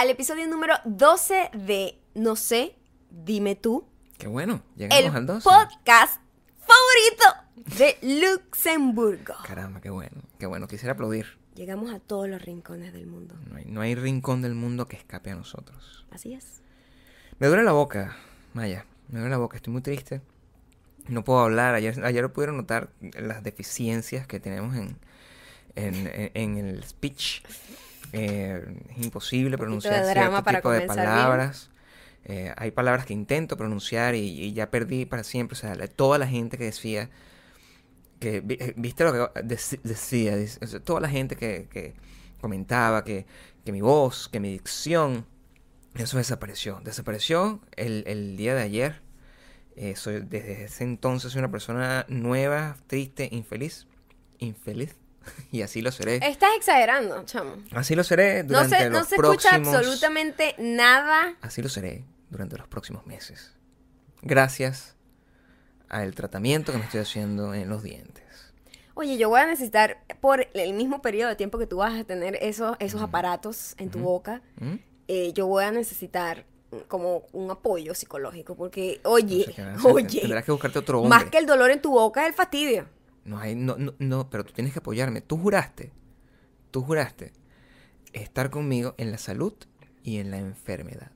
al episodio número 12 de No sé, dime tú. Qué bueno, llegamos el al 12. podcast favorito de Luxemburgo. Caramba, qué bueno, qué bueno. Quisiera aplaudir. Llegamos a todos los rincones del mundo. No hay, no hay rincón del mundo que escape a nosotros. Así es. Me duele la boca, Maya. Me duele la boca, estoy muy triste. No puedo hablar. Ayer, ayer pudieron notar las deficiencias que tenemos en, en, en- en el speech. Eh, es imposible pronunciar de drama cierto para tipo de palabras. Eh, hay palabras que intento pronunciar y, y ya perdí para siempre. O sea, la- toda la gente que decía que eh, viste lo que dec- decía, toda la gente que, que comentaba que, que mi voz, que mi dicción, eso desapareció. Desapareció el, el día de ayer. Eh, soy, desde ese entonces soy una persona nueva, triste, infeliz. Infeliz. Y así lo seré. Estás exagerando, chamo. Así lo seré No durante se, no los se escucha próximos... absolutamente nada. Así lo seré durante los próximos meses. Gracias al tratamiento que me estoy haciendo en los dientes. Oye, yo voy a necesitar, por el mismo periodo de tiempo que tú vas a tener esos, esos aparatos en tu boca, ¿Mm? eh, yo voy a necesitar como un apoyo psicológico. Porque, oye, Entonces, ¿qué vas a hacer? oye, Tendrás que buscarte otro hombre. más que el dolor en tu boca es el fastidio. No hay, no, no, no, pero tú tienes que apoyarme. Tú juraste, tú juraste estar conmigo en la salud y en la enfermedad.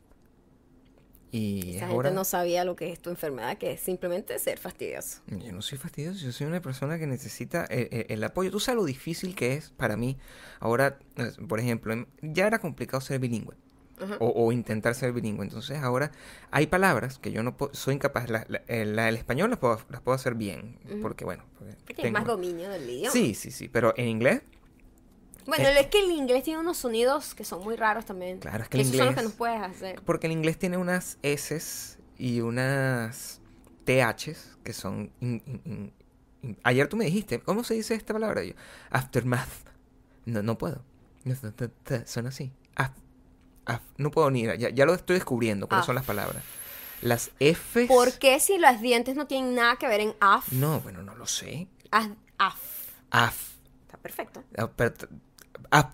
Y Esa ahora gente no sabía lo que es tu enfermedad, que es simplemente ser fastidioso. yo no soy fastidioso, yo soy una persona que necesita el, el- el apoyo. Tú sabes lo difícil que es para mí. Ahora, eh, por ejemplo, em- ya era complicado ser bilingüe. O, o intentar ser bilingüe. Entonces ahora hay palabras que yo no soy incapaz. La, la- el, la- el español las puedo, las puedo hacer bien. Porque bueno. porque Tienes tengo- más dominio del idioma. Sí, sí, sí. Pero en inglés, Bueno, Eh, es que el inglés tiene unos sonidos que son muy raros también. Claro, es que el Esos son los que inglés- nos puedes hacer. porque el inglés tiene unas S y unas THs que son... in- in- in- in- Ayer tú me dijiste, ¿cómo se dice esta palabra? Yo, aftermath. No, no puedo. Son así. No puedo ni... Ya, ya lo estoy descubriendo, cuáles son Af. las palabras. Las Fs... ¿Por qué si los dientes no tienen nada que ver en af? No, bueno, no lo sé. Af. af. Af. Está perfecto. Ah, af-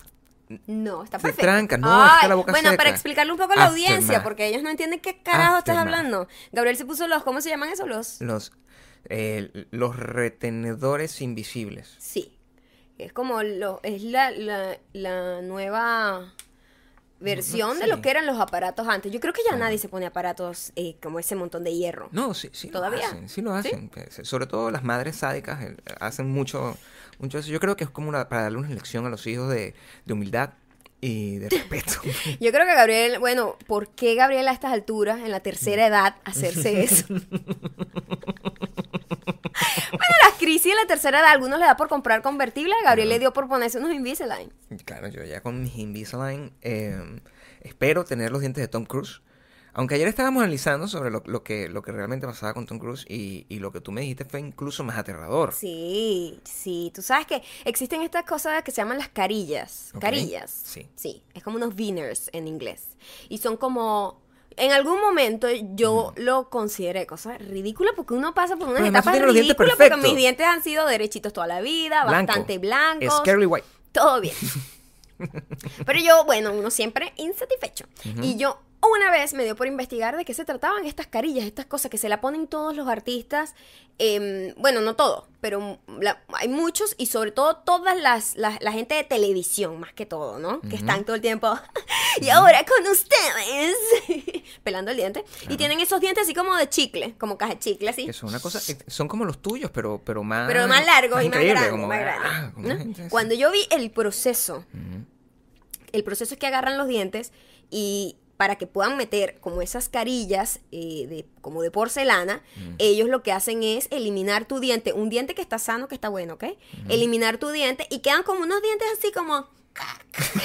No, está perfecto. tranca, no, está la boca Bueno, seca. para explicarle un poco a la audiencia, porque ellos no entienden qué carajo estás hablando. Gabriel se puso los, ¿cómo se llaman esos? Los. los, eh, los retenedores invisibles. Sí. Es como lo, es la, la, la nueva versión de lo que eran los aparatos antes. Yo creo que ya nadie se pone aparatos eh, como ese montón de hierro. No, sí, sí ¿Todavía? lo hacen, sí lo hacen. Sobre todo las madres sádicas hacen mucho, mucho eso. Yo creo que es como una, para darle una lección a los hijos de, de humildad y de respeto. Yo creo que Gabriel, bueno, ¿por qué Gabriel a estas alturas, en la tercera edad, hacerse eso? crisis en la tercera edad, a algunos le da por comprar convertible, a Gabriel le dio por ponerse unos Invisalign. claro, yo ya con mis Invisalign eh, espero tener los dientes de Tom Cruise. Aunque ayer estábamos analizando sobre lo, lo que, lo que realmente pasaba con Tom Cruise y, y lo que tú me dijiste fue incluso más aterrador. Sí, sí, tú sabes que existen estas cosas que se llaman las carillas. Carillas. sí. Sí, es como unos veneers en inglés. Y son como... En algún momento yo lo consideré cosa ridícula porque uno pasa por unas etapas ridículas porque mis dientes han sido derechitos toda la vida, Blanco. bastante blancos. Scary White. todo bien. Pero yo, bueno, uno siempre insatisfecho. Y yo una vez me dio por investigar de qué se trataban estas carillas, estas cosas que se la ponen todos los artistas. em, bueno, no todos, pero la- hay muchos y sobre todo todas las, las- la gente de televisión, más que todo, ¿no? Que están todo el tiempo. y ahora con ustedes. pelando el diente. Y tienen esos dientes así como de chicle, como caja de chicle, así. Que son una cosa, eh, son como los tuyos, pero, pero más. Pero más largos y más grandes. como, más grandes, ah, como ¿no? gente así. Cuando yo vi el proceso, el proceso es que agarran los dientes y para que puedan meter como esas carillas eh, de, como de porcelana, ellos lo que hacen es eliminar tu diente, un diente que está sano, que está bueno, ¿ok? Eliminar tu diente y quedan como unos dientes así como...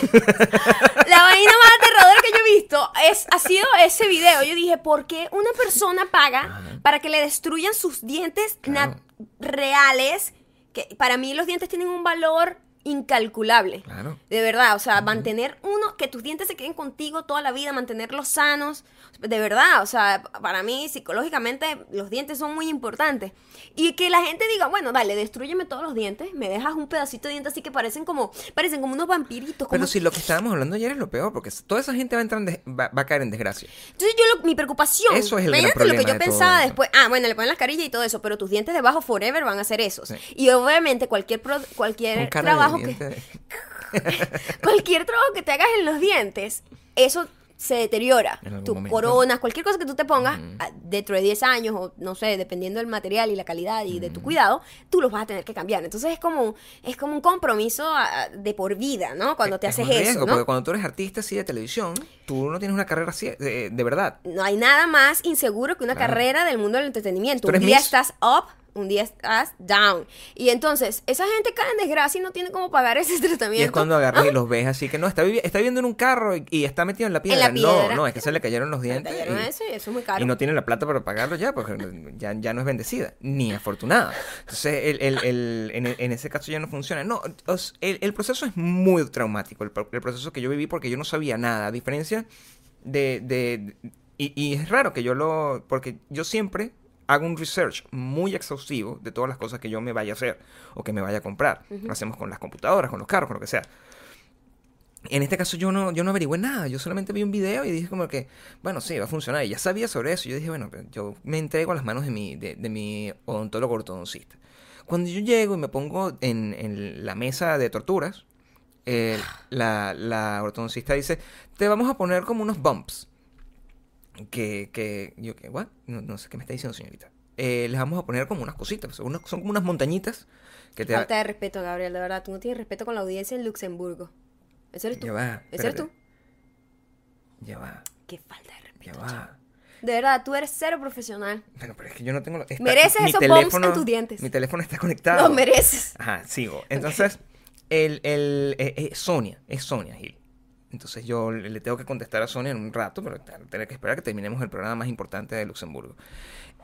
La vaina más aterradora que yo he visto es, ha sido ese video. Yo dije, ¿por qué una persona paga para que le destruyan sus dientes Claro. reales? Que para mí los dientes tienen un valor incalculable. Claro. De verdad, o sea, mantener uno, que tus dientes se queden contigo toda la vida, mantenerlos sanos, de verdad, o sea, para mí psicológicamente los dientes son muy importantes. Y que la gente diga, bueno, dale, destruyeme todos los dientes, me dejas un pedacito de diente así que parecen como, parecen como unos vampiritos. Como... Pero si lo que estábamos hablando ayer es lo peor, porque toda esa gente va a, entrar en des- va, va a caer en desgracia. Entonces yo, lo- mi preocupación, Eso es el gran imagínate lo que problema yo de pensaba después, ah, bueno, le ponen las carillas y todo eso, pero tus dientes debajo forever van a ser esos. Sí. Y obviamente cualquier, pro- cualquier de trabajo que... de- cualquier trabajo que te hagas en los dientes, eso se deteriora. Tus momento. coronas, cualquier cosa que tú te pongas, a- dentro de 10 años, o no sé, dependiendo del material y la calidad y de tu cuidado, tú los vas a tener que cambiar. Entonces es como, es como un compromiso a- de por vida, ¿no? Cuando te es haces un riesgo, eso, ¿no? Porque cuando tú eres artista así de televisión, tú no tienes una carrera así de, de verdad. No hay nada más inseguro que una Claro. carrera del mundo del entretenimiento. Tú Un día Miss. estás up, un día estás down. Y entonces, esa gente cae en desgracia y no tiene cómo pagar ese tratamiento. Y es cuando agarras y los ves así que no, está, está viviendo en un carro y, y está metido en la piedra. la piedra. No, no, es que se le cayeron los Te dientes. cayeron y- eso y eso es muy caro. Y no tiene la plata para pagarlo ya, porque ya, ya no es bendecida, ni afortunada. Entonces, el, el- el- en, en ese caso ya no funciona. No, os- el, proceso es muy traumático, el, pro- el proceso que yo viví porque yo no sabía nada, a diferencia de... de- y, y es raro que yo lo... porque yo siempre hago un research muy exhaustivo de todas las cosas que yo me vaya a hacer o que me vaya a comprar. Lo hacemos con las computadoras, con los carros, con lo que sea. En este caso yo no, yo no averigüé nada, yo solamente vi un video y dije como que, bueno, sí, va a funcionar. Y ya sabía sobre eso. Yo dije, bueno, pues, yo me entrego a las manos de mi, de, de mi odontólogo ortodoncista. Cuando yo llego y me pongo en, en la mesa de torturas, eh, la, la ortodoncista dice, te vamos a poner como unos bumps. Que, que, yo que, ¿what? No, no sé qué me está diciendo, señorita. Eh, les vamos a poner como unas cositas, son, unas- son como unas montañitas que te... Falta de respeto, Gabriel, de verdad. Tú no tienes respeto con la audiencia en Luxemburgo. ¿Ese eres tú? Ya va, ¿Ese eres tú? Ya va, Qué falta de respeto. ya va. De verdad, tú eres cero profesional. Bueno, pero es que yo no tengo... Mereces mi esos bumps en tus dientes. Mi teléfono está conectado. Lo mereces. Ajá, sigo. Entonces, el, el, eh, eh, Sonia, es Sonia Gil. Entonces yo le tengo que contestar a Sonia en un rato, pero tener que esperar que terminemos el programa más importante de Luxemburgo.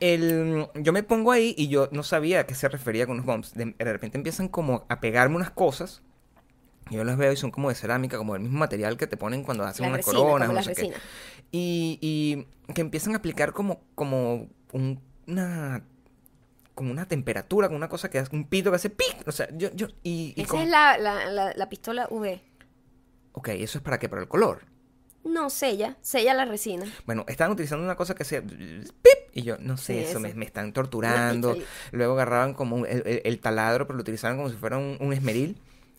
El, yo me pongo ahí y yo no sabía a qué se refería con los bumps. De, de repente empiezan como a pegarme unas cosas. Yo las veo y son como de cerámica, como del mismo material que te ponen cuando hacen La unas resina, coronas. como no sé qué. Y, y que empiezan a aplicar como, como un- una como una temperatura, como una cosa que hace un pito que hace pic. O sea, yo, yo, y, y Esa como- es la, la, la, la pistola UV. Ok, ¿eso es para qué? Para el color. No, sella. Sella la resina. Bueno, estaban utilizando una cosa que hacía pip, y yo, no sé, Sí, eso, me, me están torturando. Luego agarraban como un- el, el- el taladro, pero lo utilizaban como si fuera un, un esmeril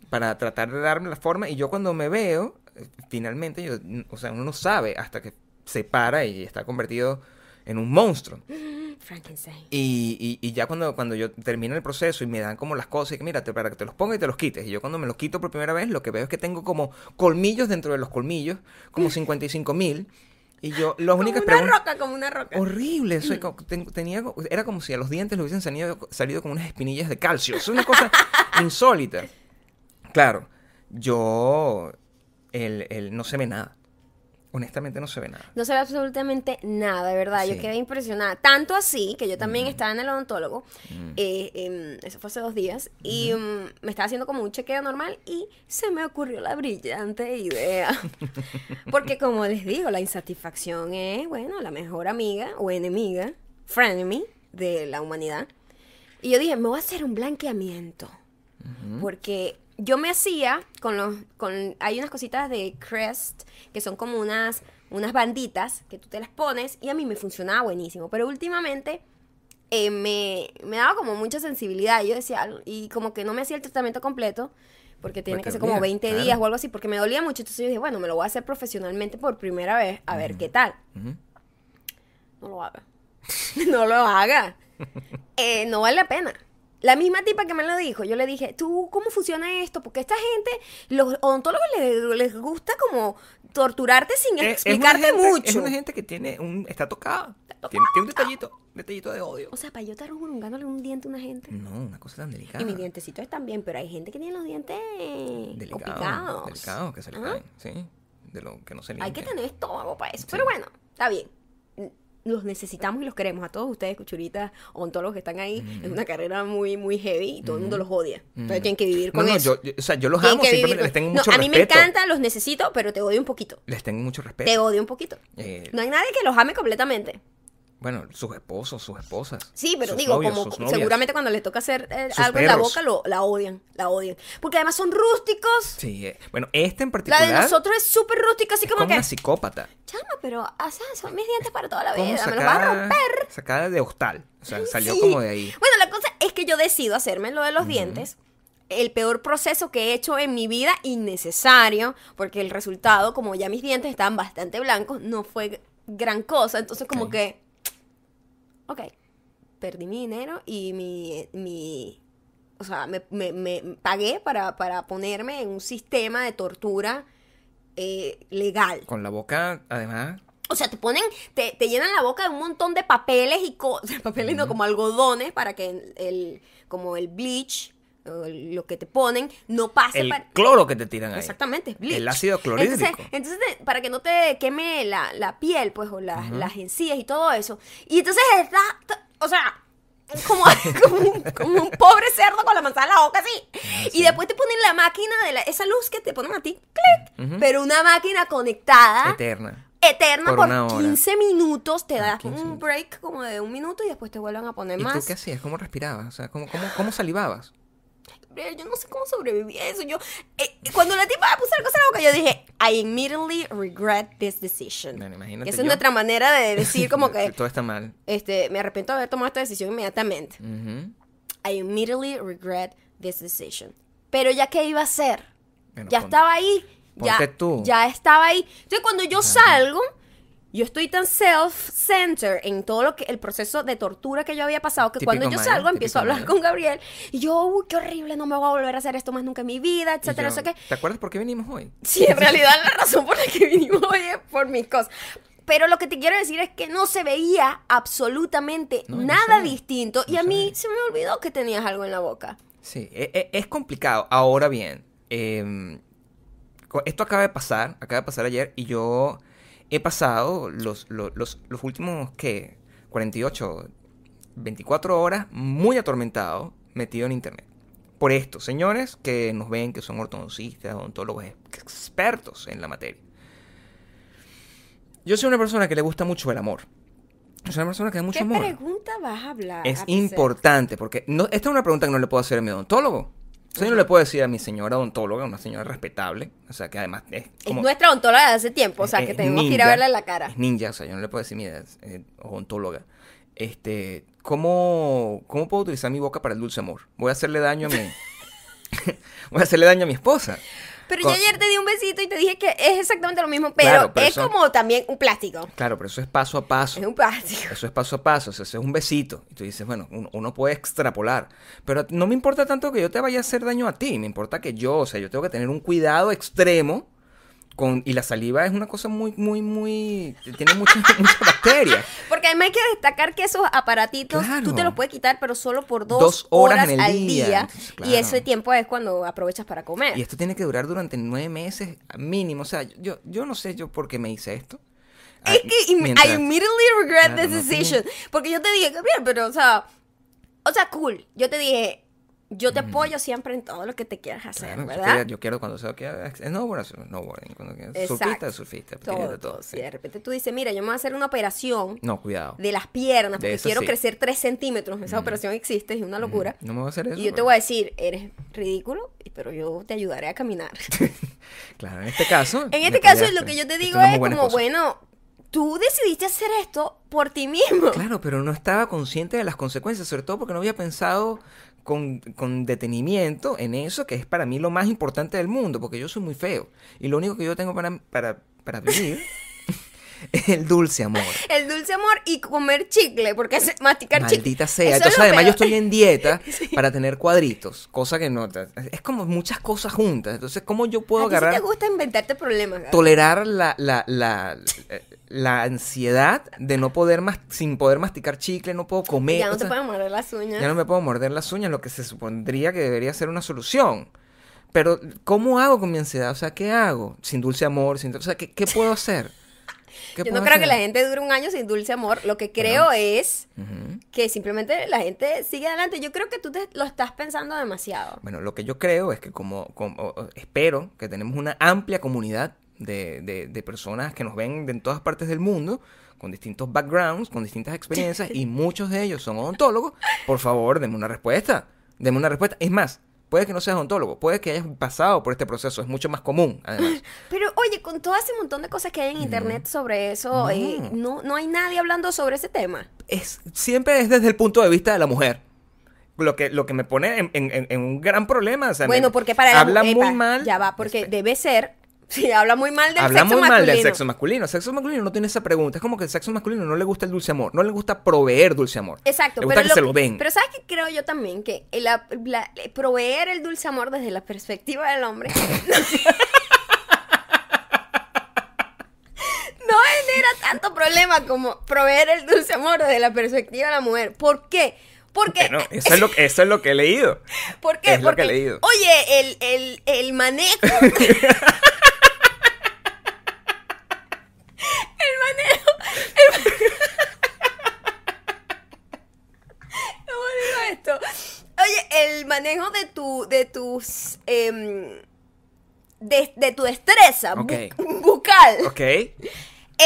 para tratar de darme la forma. Y yo cuando me veo, eh, finalmente, yo, o sea, uno no sabe hasta que se para y está convertido en un monstruo. Frankenstein. Y, y, y ya cuando, cuando yo termino el proceso y me dan como las cosas y que mira, te- para que te los pongas y te los quites. Y yo cuando me los quito por primera vez, lo que veo es que tengo como colmillos dentro de los colmillos, como 55 mil. Y yo, las Como únicas una preguntas... roca, como una roca. Horrible, soy ten- tenía, era como si a los dientes le hubiesen salido, salido como unas espinillas de calcio. Es una cosa insólita. Claro, yo, el, el, no se ve nada. Honestamente no se ve nada. No se ve absolutamente nada, de verdad. Yo quedé impresionada. Tanto así que yo también estaba en el odontólogo. eh, em, eso fue hace dos días. Y em, me estaba haciendo como un chequeo normal. Y se me ocurrió la brillante idea. Porque, como les digo, la insatisfacción es, bueno, la mejor amiga o enemiga, frenemy de la humanidad. Y yo dije, me voy a hacer un blanqueamiento. Porque yo me hacía con los. con Hay unas cositas de Crest que son como unas, unas banditas que tú te las pones y a mí me funcionaba buenísimo. Pero últimamente eh, me, me daba como mucha sensibilidad. Y yo decía, y como que no me hacía el tratamiento completo. Porque tiene Porque que ser como dolía, 20 claro. días o algo así, porque me dolía mucho. Entonces yo dije, bueno, me lo voy a hacer profesionalmente por primera vez, a ver qué tal. No lo haga. no lo haga. Eh, no vale la pena. La misma tipa que me lo dijo, yo le dije, ¿tú cómo funciona esto? Porque esta gente, los odontólogos les, les gusta como torturarte sin Es- explicarte gente- mucho. Es una gente que tiene un, está tocada. Tiene, tiene un detallito, detallito de odio. O sea, para yo estar urungándole un diente a una gente. No, una cosa tan delicada. Y mis dientecitos están bien, pero hay gente que tiene los dientes Delicado, complicados. delicado, que se le Ah. caen, sí. De lo que no se limpia. Hay que tener estómago para eso. Pero bueno, está bien. Los necesitamos y los queremos. A todos ustedes, cuchuritas, ontólogos que están ahí, es una carrera muy, muy heavy y todo el mundo los odia. Entonces tienen que vivir No, con no, eso. yo, yo- o sea, yo los Tienen amo, simplemente vivir les tengo con- mucho no, a mí me respeto. encanta, los necesito, pero te odio un poquito. Les tengo mucho respeto. Te odio un poquito. Eh, No hay nadie que los ame completamente. Bueno, sus esposos, sus esposas. Sí, pero sus digo, novios, como seguramente cuando le toca hacer eh, algo en la boca, lo, la odian, la odian. Porque además son rústicos. Sí, eh, bueno, este en La particular de nosotros es súper rústica, así es como como que... una psicópata. Chama, pero o sea, son mis dientes para toda la vida, me los van a romper. sacada de hostal. O sea, salió Sí. como de ahí. Bueno, la cosa es que yo decido hacerme lo de los dientes. El peor proceso que he hecho en mi vida, innecesario, porque el resultado, como ya mis dientes estaban bastante blancos, no fue gran cosa. Entonces, como que. Ok. Perdí mi dinero y mi. mi o sea, me, me- me pagué para, para ponerme en un sistema de tortura eh, legal. Con la boca, además, O sea, te ponen, te, te llenan la boca de un montón de papeles y cosas, papeles no, como algodones para que el, como el bleach, lo que te ponen, no pase el para... cloro que te tiran ahí. Exactamente, bleach. El ácido clorhídrico. Entonces, entonces te- para que no te queme la, la piel, pues, o las, las encías y todo eso. Y entonces está, o sea, como, como, un, como un pobre cerdo con la manzana en la boca así. Ah, Y después te ponen la máquina de la- esa luz que te ponen a ti, clic, pero una máquina conectada Eterna. eterna Por por, una hora. 15 minutos, te Ah, das 15 un break como de un minuto y después te vuelven a poner ¿Y más. tú qué hacías? ¿Cómo respirabas? O sea, ¿cómo, cómo, cómo salivabas? Gabriel, Yo no sé cómo sobreviví a eso. Yo, eh, cuando la tipa me puso la cosa en la boca, yo dije, I immediately regret this decision. Bueno, imagínate Que esa es nuestra manera de decir como que, Todo está mal. este, me arrepiento de haber tomado esta decisión inmediatamente. Ujú. I immediately regret this decision. Pero ya qué iba a hacer? Bueno, ya pon- estaba ahí. Ya, ponte tú. ya estaba ahí. Entonces cuando yo salgo, yo estoy tan self-centered en todo lo que el proceso de tortura que yo había pasado que Típico cuando yo salgo empiezo a hablar con Gabriel y yo, uy, qué horrible, no me voy a volver a hacer esto más nunca en mi vida, etcétera, yo, no sé qué. ¿Te acuerdas por qué vinimos hoy? Sí, en realidad la razón por la que vinimos hoy es por mis cosas. Pero lo que te quiero decir es que no se veía absolutamente No, nada distinto y a mí se me olvidó que tenías algo en la boca. Sí, e- e- es, complicado. Ahora bien, co- esto acaba de pasar, acaba de pasar ayer y yo he pasado los, los, los, los últimos, ¿qué? 48, 24 horas muy atormentado, metido en internet. Por esto, señores que nos ven, que son ortodoncistas, odontólogos expertos en la materia. Yo soy una persona que le gusta mucho el amor. Soy una persona que da mucho ¿Qué amor. pregunta vas a hablar? Es a importante, porque no, esta es una pregunta que no le puedo hacer a mi odontólogo. O sea, yo no le puedo decir a mi señora odontóloga, una señora respetable, o sea, que además es Es como... nuestra odontóloga de hace tiempo, o sea, es- que es tenemos que ir a verla en la cara. Es ninja, o sea, yo no le puedo decir, mira, es, eh, odontóloga. Este, ¿cómo, ¿cómo puedo utilizar mi boca para el dulce amor? Voy a hacerle daño a mi... voy a hacerle daño a mi esposa. Pero Con- yo ayer te di un besito y te dije que es exactamente lo mismo, pero, Claro, pero es eso- como también un plástico. Claro, pero eso es paso a paso. Es un plástico. Eso es paso a paso, o sea, eso es un besito. Y tú dices, bueno, uno, uno puede extrapolar. Pero no me importa tanto que yo te vaya a hacer daño a ti, me importa que yo, o sea, yo tengo que tener un cuidado extremo. Con, y la saliva es una cosa muy, muy, muy... Tiene muchas muchas bacterias. Porque además hay que destacar que esos aparatitos Claro. tú te los puedes quitar, pero solo por dos, Dos horas horas, en el al día. día. Entonces, Y ese tiempo es cuando aprovechas para comer. Y esto tiene que durar durante nueve meses mínimo. O sea, yo, yo no sé yo por qué me hice esto. Es Ah, que mientras- I immediately regret Claro, this no decision. Porque yo te dije, Gabriel, pero o sea, o sea, cool. Yo te dije, yo te apoyo siempre en todo lo que te quieras hacer, Claro, yo ¿verdad? quiero- yo quiero cuando sea que snowboard, snowboarding, cuando quiera, surfista, surfista, Todo, todo, sí. De repente tú dices, mira, yo me voy a hacer una operación No, cuidado. de las piernas porque quiero sí. crecer 3 centímetros. Esa operación existe, es una locura. No me voy a hacer eso. Y yo te voy a decir, eres ridículo, pero yo te ayudaré a caminar. Claro, en este caso. en este caso, lo que yo te digo es como, esposa. bueno, tú decidiste hacer esto por ti mismo. Claro, pero no estaba consciente de las consecuencias, sobre todo porque no había pensado con, con detenimiento en eso, que es para mí lo más importante del mundo, porque yo soy muy feo. Y lo único que yo tengo para, para, para vivir es el dulce amor. El dulce amor y comer chicle, porque es masticar chicle. Maldita sea. Eso Entonces, además, yo estoy en dieta para tener cuadritos, cosa que no. Es como muchas cosas juntas. Entonces, ¿cómo yo puedo A ti sí agarrar, te gusta inventarte problemas. Tolerar la, la, la, la ansiedad de no poder, mas- sin poder masticar chicle, no puedo comer? Ya no o te sea, pueden morder las uñas. ya no me puedo morder las uñas, lo que se supondría que debería ser una solución. Pero, ¿cómo hago con mi ansiedad? O sea, ¿qué hago? Sin dulce amor, sin... O sea, ¿qué, qué puedo hacer? ¿Qué Yo no puedo creo que hacer? la gente dure un año sin dulce amor. Lo que creo es que simplemente la gente sigue adelante. Yo creo que tú te lo estás pensando demasiado. Bueno, lo que yo creo es que como, como- espero que tenemos una amplia comunidad de, de- de personas que nos ven de en todas partes del mundo, con distintos backgrounds, con distintas experiencias, y muchos de ellos son odontólogos. Por favor, denme una respuesta. Denme una respuesta. Es más, puede que no seas odontólogo, puede que hayas pasado por este proceso, es mucho más común, además. Pero oye, con todo ese montón de cosas que hay en internet sobre eso, No. eh, no, no hay nadie hablando sobre ese tema. es, siempre es desde el punto de vista de la mujer. Lo que, lo que me pone en, en- en- un gran problema. o sea, me- Bueno, porque para la habla mu- muy epa, mal. Ya va, porque Espe- debe ser. Sí, habla muy mal del Habla sexo muy mal del sexo masculino. El sexo masculino no tiene esa pregunta. Es como que el sexo masculino no le gusta el dulce amor. No le gusta proveer dulce amor. Exacto, Le gusta pero que se lo- den. Pero ¿sabes qué creo yo también? Que la- la- proveer el dulce amor desde la perspectiva del hombre no genera tanto problema como proveer el dulce amor desde la perspectiva de la mujer. ¿Por qué? Porque, Bueno, eso es, lo, eso es lo que he leído. ¿por qué? es lo que Porque, he leído. Oye, el, el, el manejo. el- ¿Cómo digo esto? Oye, el manejo de tu, de tus, em, de, de tu destreza bu- Ok. bucal ¿Ok?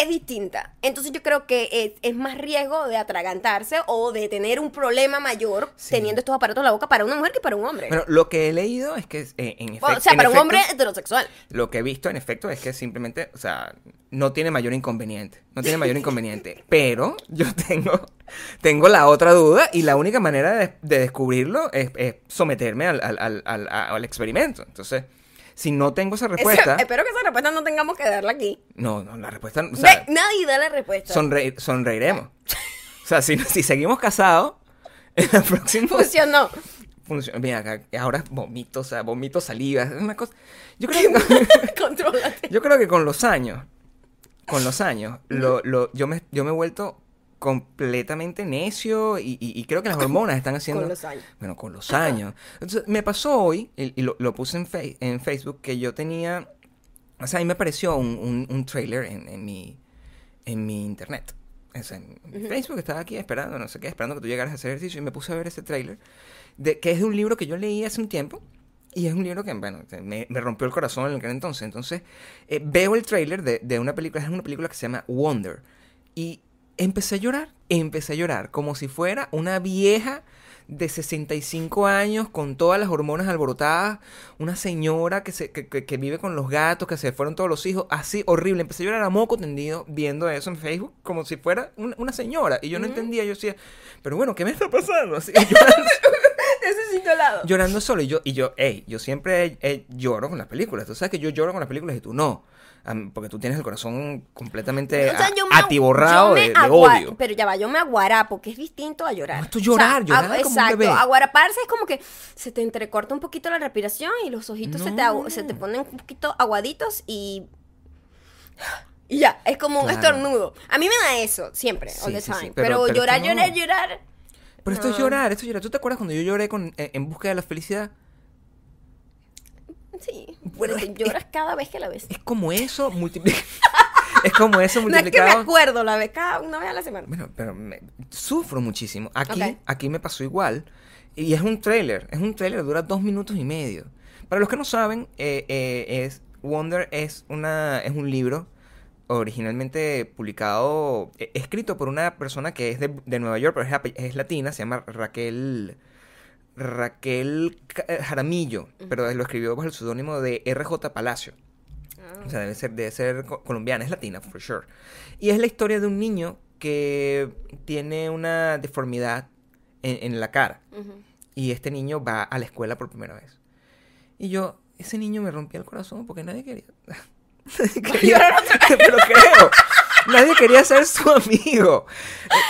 Es distinta. Entonces yo creo que es, es más riesgo de atragantarse o de tener un problema mayor Sí. teniendo estos aparatos en la boca para una mujer que para un hombre. Bueno, lo que he leído es que, eh, en efecto. o sea, para un hombre heterosexual. Lo que he visto, en efecto, es que simplemente, o sea, no tiene mayor inconveniente. No tiene mayor inconveniente. Pero yo tengo, tengo la otra duda y la única manera de, de descubrirlo es, es someterme al, al, al, al- al experimento. Entonces, si no tengo esa respuesta. Ese- espero que esa respuesta no tengamos que darla aquí. No, no, la respuesta. O sea, Ve, nadie da la respuesta. sonreír- sonreiremos. O sea, si, si seguimos casados, en la próxima. Funcionó. Funciona. Mira, acá, ahora vomito, o sea, vomito saliva. Es una cosa. Yo creo que. Contrólate. Yo creo que con los años, con los años, lo, lo- yo, me, yo me he vuelto completamente necio y, y- y creo que las hormonas están haciendo... Con los años. Bueno, con los años. Entonces, me pasó hoy, y, y lo, lo puse en, Fe- en Facebook, que yo tenía... O sea, a mí me apareció un, un, un trailer en, en mi, en mi internet. O sea, en Facebook estaba aquí esperando, no sé qué, esperando que tú llegaras a hacer ejercicio y me puse a ver ese trailer, de, que es de un libro que yo leí hace un tiempo. Y es un libro que, bueno, me, me rompió el corazón en aquel entonces. Entonces, eh, veo el tráiler de, de una película, es una película que se llama Wonder. Y empecé a llorar, empecé a llorar, como si fuera una vieja de 65 años con todas las hormonas alborotadas, una señora que, se, que, que- que vive con los gatos, que se fueron todos los hijos, así horrible. Empecé a llorar a moco tendido viendo eso en Facebook, como si fuera un- una señora. Y yo no entendía, yo decía, pero bueno, ¿qué me está pasando? Así, llorando, Necesito helado. llorando solo. Y yo, y yo, hey, yo siempre eh, lloro con las películas. Tú sabes que yo lloro con las películas y tú no. Porque tú tienes el corazón completamente O sea, a- yo me- atiborrado yo me de, odio. Pero ya va, yo me aguarapo, que es distinto a llorar. No, esto es llorar, llorar agu- como un bebé. aguaraparse es como que se te entrecorta un poquito la respiración y los ojitos se, te se te ponen un poquito aguaditos y... Y ya, es como un estornudo. A mí me da eso, siempre, all the sí, sí, time. pero- pero, pero llorar, no. llorar, llorar... Pero esto es llorar, esto es llorar. ¿Tú te acuerdas cuando yo lloré con, en, en busca de la felicidad? Sí, Bueno, es- lloras cada vez que la ves. Es como eso multiplicado. es como eso No es que me multiplicado. acuerdo, la ves cada una vez a la semana. Bueno, pero me- sufro muchísimo. Aquí, aquí me pasó igual. Y es un trailer. Es un trailer, dura dos minutos y medio. Para los que no saben, eh, eh, es Wonder es una es un libro originalmente publicado, eh, escrito por una persona que es de, de Nueva York, pero es, es latina, se llama Raquel Raquel eh, Jaramillo, pero lo escribió bajo el seudónimo de RJ Palacio. O sea, debe ser, debe ser co- colombiana, es latina, for sure. Y es la historia de un niño que tiene una deformidad en, en la cara. Y este niño va a la escuela por primera vez. Y yo, ese niño me rompía el corazón porque nadie quería. nadie quería. pero creo. Nadie quería ser su amigo.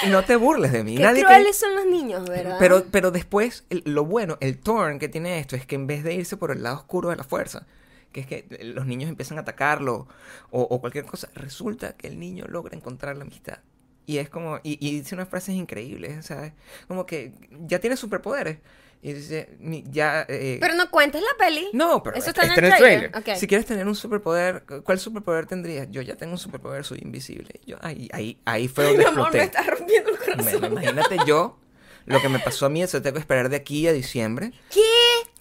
No te burles de mí. Qué nadie crueles son los niños, ¿verdad? pero, pero después, el- lo bueno, el turn que tiene esto es que en vez de irse por el lado oscuro de la fuerza, que es que los niños empiezan a atacarlo o, o cualquier cosa, resulta que el niño logra encontrar la amistad. Y es como, y, y dice unas frases increíbles, ¿sabes? Como que ya tiene superpoderes Y dice, ya... eh, Pero no cuentes la peli. no, pero Eso está, está en el trailer. trailer. Ok. Si quieres tener un superpoder, ¿cuál superpoder tendrías? Yo ya tengo un superpoder, soy invisible. Yo, ahí, ahí, ahí fue donde Mi amor, me exploté. estás rompiendo el corazón. imagínate yo, lo que me pasó a mí, eso tengo que esperar de aquí a diciembre. ¿Qué?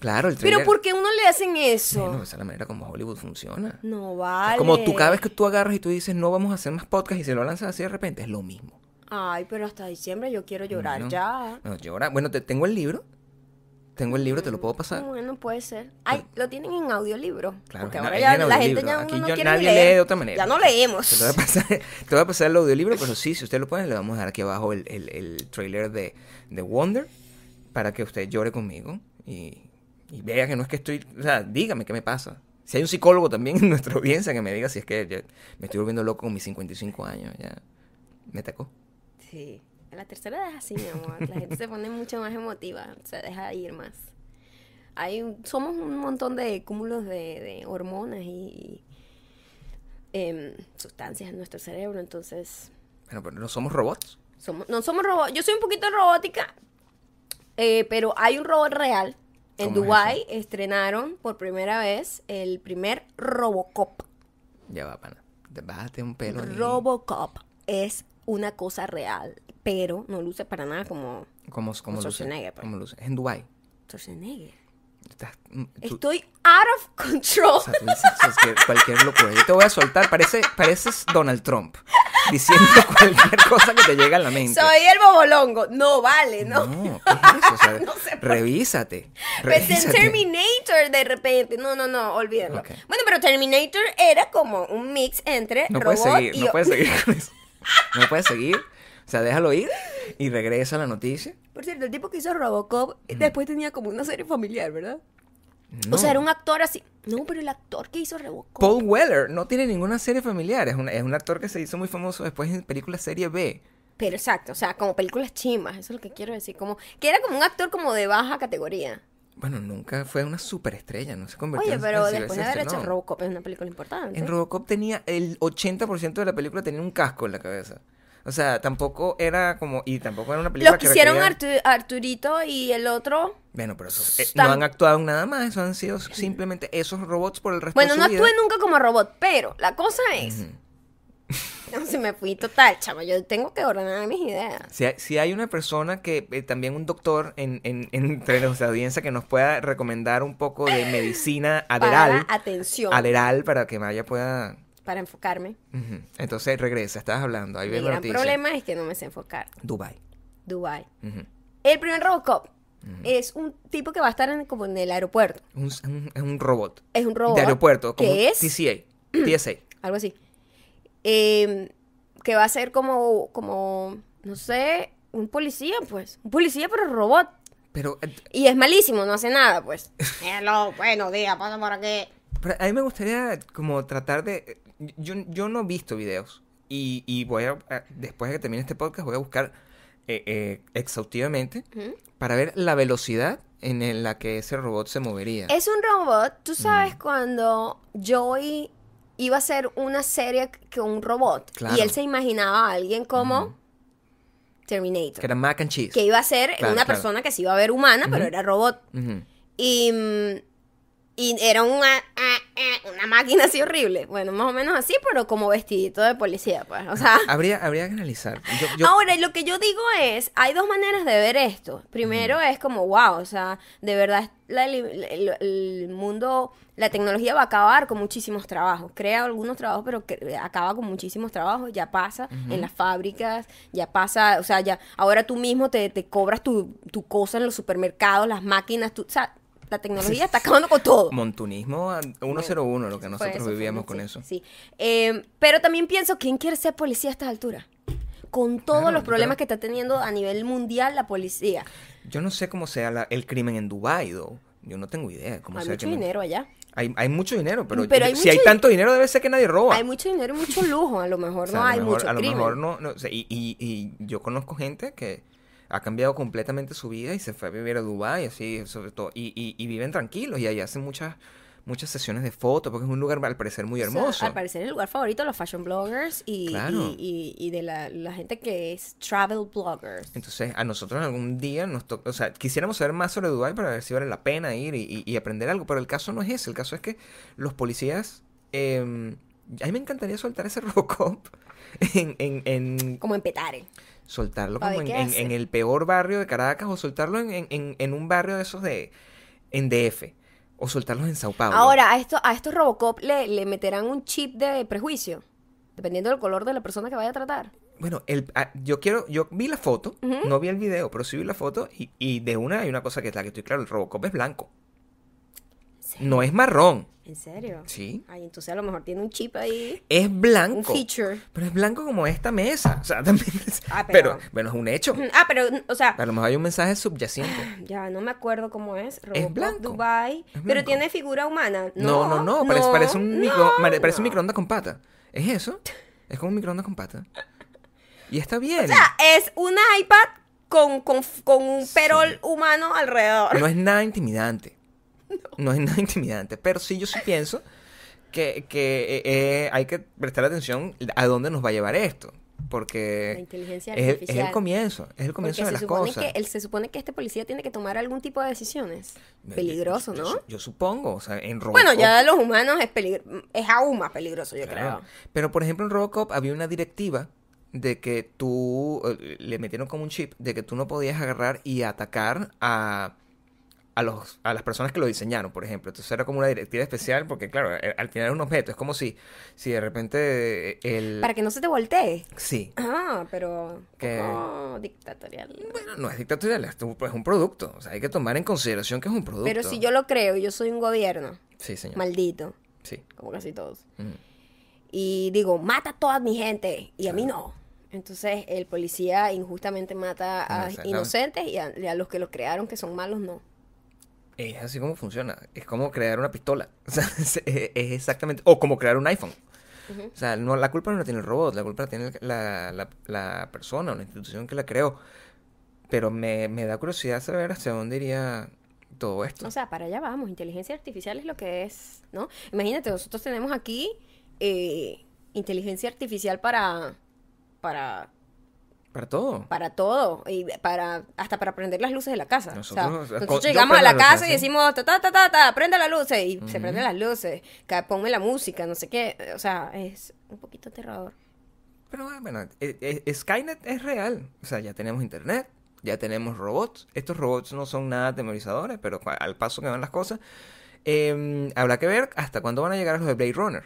Claro, el trailer... ¿Pero por qué uno le hacen eso? Bueno, esa es la manera como Hollywood funciona. No vale. Como tú cada vez que tú agarras y tú dices, no vamos a hacer más podcast y se lo lanzas así de repente, es lo mismo. Ay, pero hasta diciembre yo quiero llorar No, ya. No, llora. Bueno, te, tengo el libro. Tengo el libro, te lo puedo pasar. Bueno, puede ser. Ay, lo tienen en audiolibro. Claro, Porque ahora ya la gente ya Aquí no yo- quiere nadie leer. lee de otra manera. Ya no leemos. Te voy a pasar, te voy a pasar el audiolibro, pero sí, si usted lo pone, le vamos a dar aquí abajo el, el, el trailer de, de Wonder para que usted llore conmigo y, y vea que no es que estoy. O sea, dígame qué me pasa. Si hay un psicólogo también en nuestra audiencia que me diga si es que yo me estoy volviendo loco con mis 55 años, ya me tacó. Sí. La tercera es así, mi amor. La gente se pone mucho más emotiva. Se deja ir más. Hay, somos un montón de cúmulos de, de hormonas y, y, em, sustancias en nuestro cerebro. Entonces, Bueno, pero no somos robots. somos, no somos robots. Yo soy un poquito robótica, eh, pero hay un robot real. En ¿Cómo es Dubai estrenaron por primera vez el primer Robocop. Ya va, pana. Te- Bájate un pelo. Robocop es una cosa real, pero no luce para nada como ¿Cómo, cómo luce? Schwarzenegger, pues. ¿Cómo luce? Es en Dubai. Schwarzenegger. Estás, mm, tú- Estoy out of control. O sea, tú dices cualquier locura. Yo te voy a soltar, parece, pareces Donald Trump, diciendo cualquier cosa que te llega a la mente. Soy el bobolongo. No vale, ¿no? No, ¿qué es eso? O sea, No revísate. Pensé en revísate. Terminator de repente. No, no, no, olvídenlo. Ok. Bueno, pero Terminator era como un mix entre No robot puedes seguir, y... no puedes seguir con eso. No puedes seguir. O sea, déjalo ir y regresa la noticia. Por cierto, el tipo que hizo Robocop después tenía como una serie familiar, ¿verdad? No. O sea, era un actor así. No, pero el actor que hizo Robocop. Paul Weller no tiene ninguna serie familiar. Es un, es un actor que se hizo muy famoso después en películas serie B. Pero exacto, o sea, como películas chimas, eso es lo que quiero decir. Como que era como un actor como de baja categoría. Bueno, nunca fue una superestrella, no se convirtió Oye, en pero Sylvester después de haber hecho. Robocop es una película importante. En Robocop tenía el 80% de la película tenía un casco en la cabeza. O sea, tampoco era como y tampoco era una película Los que hicieron requería- Arturito y el otro. Bueno, pero eso, eh, no han actuado en nada más, eso han sido simplemente esos robots por el resto Bueno, de su no vida. actué nunca como robot, pero la cosa es. No se me fui total, chama. Yo tengo que ordenar mis ideas. Si hay, si hay una persona que, eh, también un doctor en, en, entre nuestra audiencia que nos pueda recomendar un poco de medicina aderal, Para atención. aderal para que Maya pueda... Para enfocarme. Ujú. Entonces regresa, estabas hablando, ahí la gran noticia. problema es que no me sé enfocar. Dubai. Dubai. El primer Robocop es un tipo que va a estar en, como en el aeropuerto. Un- un- es un robot. Es un robot. de aeropuerto, como que es TCA, TSA. algo así. Eh, que va a ser como, como, no sé, un policía, pues. Un policía, pero robot. Pero, eh, Y es malísimo, no hace nada, pues. Hello, buenos días, pasa por aquí. pero a mí me gustaría como tratar de... Yo, yo no he visto videos y, y voy a... Después de que termine este podcast voy a buscar eh, eh, exhaustivamente para ver la velocidad en la que ese robot se movería. Es un robot, tú sabes Mm. cuando Joey iba a hacer una serie con un robot Claro. y él se imaginaba a alguien como Terminator. Que era mac and cheese. que iba a ser Claro, una claro. persona que se iba a ver humana, pero era robot. Y, mm, y era una, ah, ah, una máquina así horrible. Bueno, más o menos así, pero como vestidito de policía, pues. O sea. Habría, habría que analizar. Yo, yo- Ahora, lo que yo digo es, hay dos maneras de ver esto. Primero es como, wow, o sea, de verdad la- el, mundo, la tecnología va a acabar con muchísimos trabajos. Crea algunos trabajos, pero que- acaba con muchísimos trabajos. Ya pasa en las fábricas, ya pasa, o sea, ya ahora tú mismo te, te cobras tu, tu cosa en los supermercados, las máquinas, tú, o sea, la tecnología está acabando con todo. Montunismo a 101, lo que nosotros eso, vivíamos con sí, eso. Sí. Eh, pero también pienso, ¿quién quiere ser policía a estas alturas? Con todos Claro, los problemas pero- que está teniendo a nivel mundial la policía. Yo no sé cómo sea la- el crimen en Dubai, though. Yo no tengo idea de cómo Hay sea mucho dinero allá. Hay, hay mucho dinero, pero, Pero hay si hay tanto dinero debe ser que nadie roba. Hay mucho dinero y mucho lujo. A lo mejor O sea, no a lo hay mejor- mucho a lo crimen. mejor no, no, o sea, y, y- y yo conozco gente que ha cambiado completamente su vida y se fue a vivir a Dubái, así, sobre todo, y, y, y viven tranquilos y ahí hacen muchas, muchas sesiones de fotos, porque es un lugar al parecer muy O sea, hermoso. al parecer es el lugar favorito de los fashion bloggers y, Claro. y, y- y de la, la gente que es travel bloggers. Entonces, a nosotros algún día nos toca, o sea, quisiéramos saber más sobre Dubái para ver si vale la pena ir y, y- y aprender algo, pero el caso no es ese, el caso es que los policías, eh, a mí me encantaría soltar ese Robocop en, en, en- Como en Petare. Soltarlo ¿Para como en, el peor barrio de Caracas o soltarlo en, en- un barrio de esos de, en DF, o soltarlos en Sao Paulo. Ahora, a, esto, a estos Robocop le, le meterán un chip de prejuicio, dependiendo del color de la persona que vaya a tratar. Bueno, el, ah, yo quiero, yo vi la foto, no vi el video, pero sí vi la foto y, y de una hay una cosa que es la que estoy claro, el Robocop es blanco, no es marrón, ¿En serio? sí, Ay, entonces a lo mejor tiene un chip ahí, es un blanco, feature. pero es blanco como esta mesa, o sea, también es- Ah, pero... pero- bueno, es un hecho, Ah, pero, o sea, a lo mejor hay un mensaje subyacente. ya no me acuerdo cómo es. Robocop blanco, Dubai. es Pero tiene figura humana. No, no, no, parece, parece un, micro, no, parece un microondas con pata, es eso, es como un microondas con pata, y está bien, O sea, es una iPad con, con, con un perol humano alrededor. no es nada intimidante. No. es nada intimidante. Pero sí, yo sí pienso que, que, eh, eh, hay que prestar atención a dónde nos va a llevar esto. La Porque inteligencia es, es el comienzo. Es el comienzo Porque de se las supone, cosas. que, él, se supone que este policía tiene que tomar algún tipo de decisiones. Yo- Peligroso, ¿no? Yo, yo supongo. O sea, en Robocop. Bueno, ya de los humanos es, peligro es aún más peligroso, yo Claro. creo. Pero por ejemplo, en Robocop había una directiva de que tú eh, le metieron como un chip de que tú no podías agarrar y atacar a a los a las personas que lo diseñaron, por ejemplo. Entonces era como una directiva especial porque claro, eh, al final era un objeto, es como si si de repente eh, el Para que no se te voltee. sí, Ah, pero. Que- poco dictatorial. bueno, no es dictatorial, es un, es un producto, o sea, hay que tomar en consideración que es un producto. Pero si yo lo creo, yo soy un gobierno Sí, señor. maldito, Sí. como casi todos. Mm. Y digo, mata a toda mi gente y a mí no. Entonces el policía injustamente mata a inocentes y a, y a los que los crearon que son malos no. Es así como funciona. Es como crear una pistola. O sea, es, es exactamente. O como crear un iPhone. O sea, no, la culpa no la tiene el robot, la culpa la tiene la, la, la persona o la institución que la creó. Pero me, me da curiosidad saber hacia dónde iría todo esto. O sea, para allá vamos. Inteligencia artificial es lo que es, ¿no? Imagínate, nosotros tenemos aquí eh, inteligencia artificial para, para, Para todo. para todo y para hasta para prender las luces de la casa. Nosotros, o sea, eh, nosotros yo llegamos a la casa y luces, ¿sí? decimos ta ta ta ta, ta prende las luces y se prenden las luces, ponme la música, no sé qué, o sea, es un poquito aterrador. Pero eh, bueno, eh, eh, Skynet es real. O sea, ya tenemos internet, ya tenemos robots. Estos robots no son nada temorizadores, pero al paso que van las cosas, eh, habrá que ver hasta cuándo van a llegar a los de Blade Runner,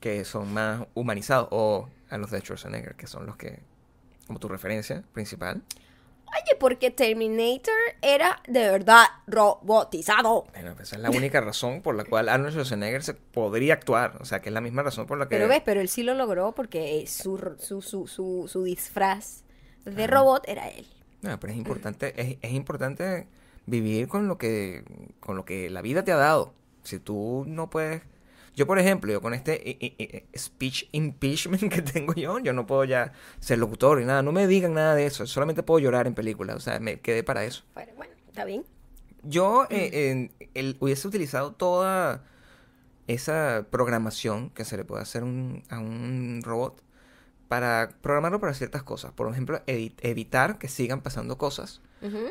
que son más humanizados, o a los de Schwarzenegger, que son los que, como tu referencia principal. Oye, porque Terminator era de verdad robotizado. Bueno, pues esa es la única razón por la cual Arnold Schwarzenegger se podría actuar. O sea, que es la misma razón por la que... Pero ves, pero él sí lo logró porque su, su, su, su, su disfraz de robot era él. No, pero es importante, es, es importante vivir con lo que con lo que la vida te ha dado. Si tú no puedes, yo por ejemplo, yo con este i- i- i- speech impeachment que tengo yo, yo no puedo ya ser locutor y nada, no me digan nada de eso, solamente puedo llorar en películas, o sea, me quedé para eso. Bueno, bueno, está bien. Yo eh, el- hubiese utilizado toda esa programación que se le puede hacer un- a un robot para programarlo para ciertas cosas. Por ejemplo, evi- evitar que sigan pasando cosas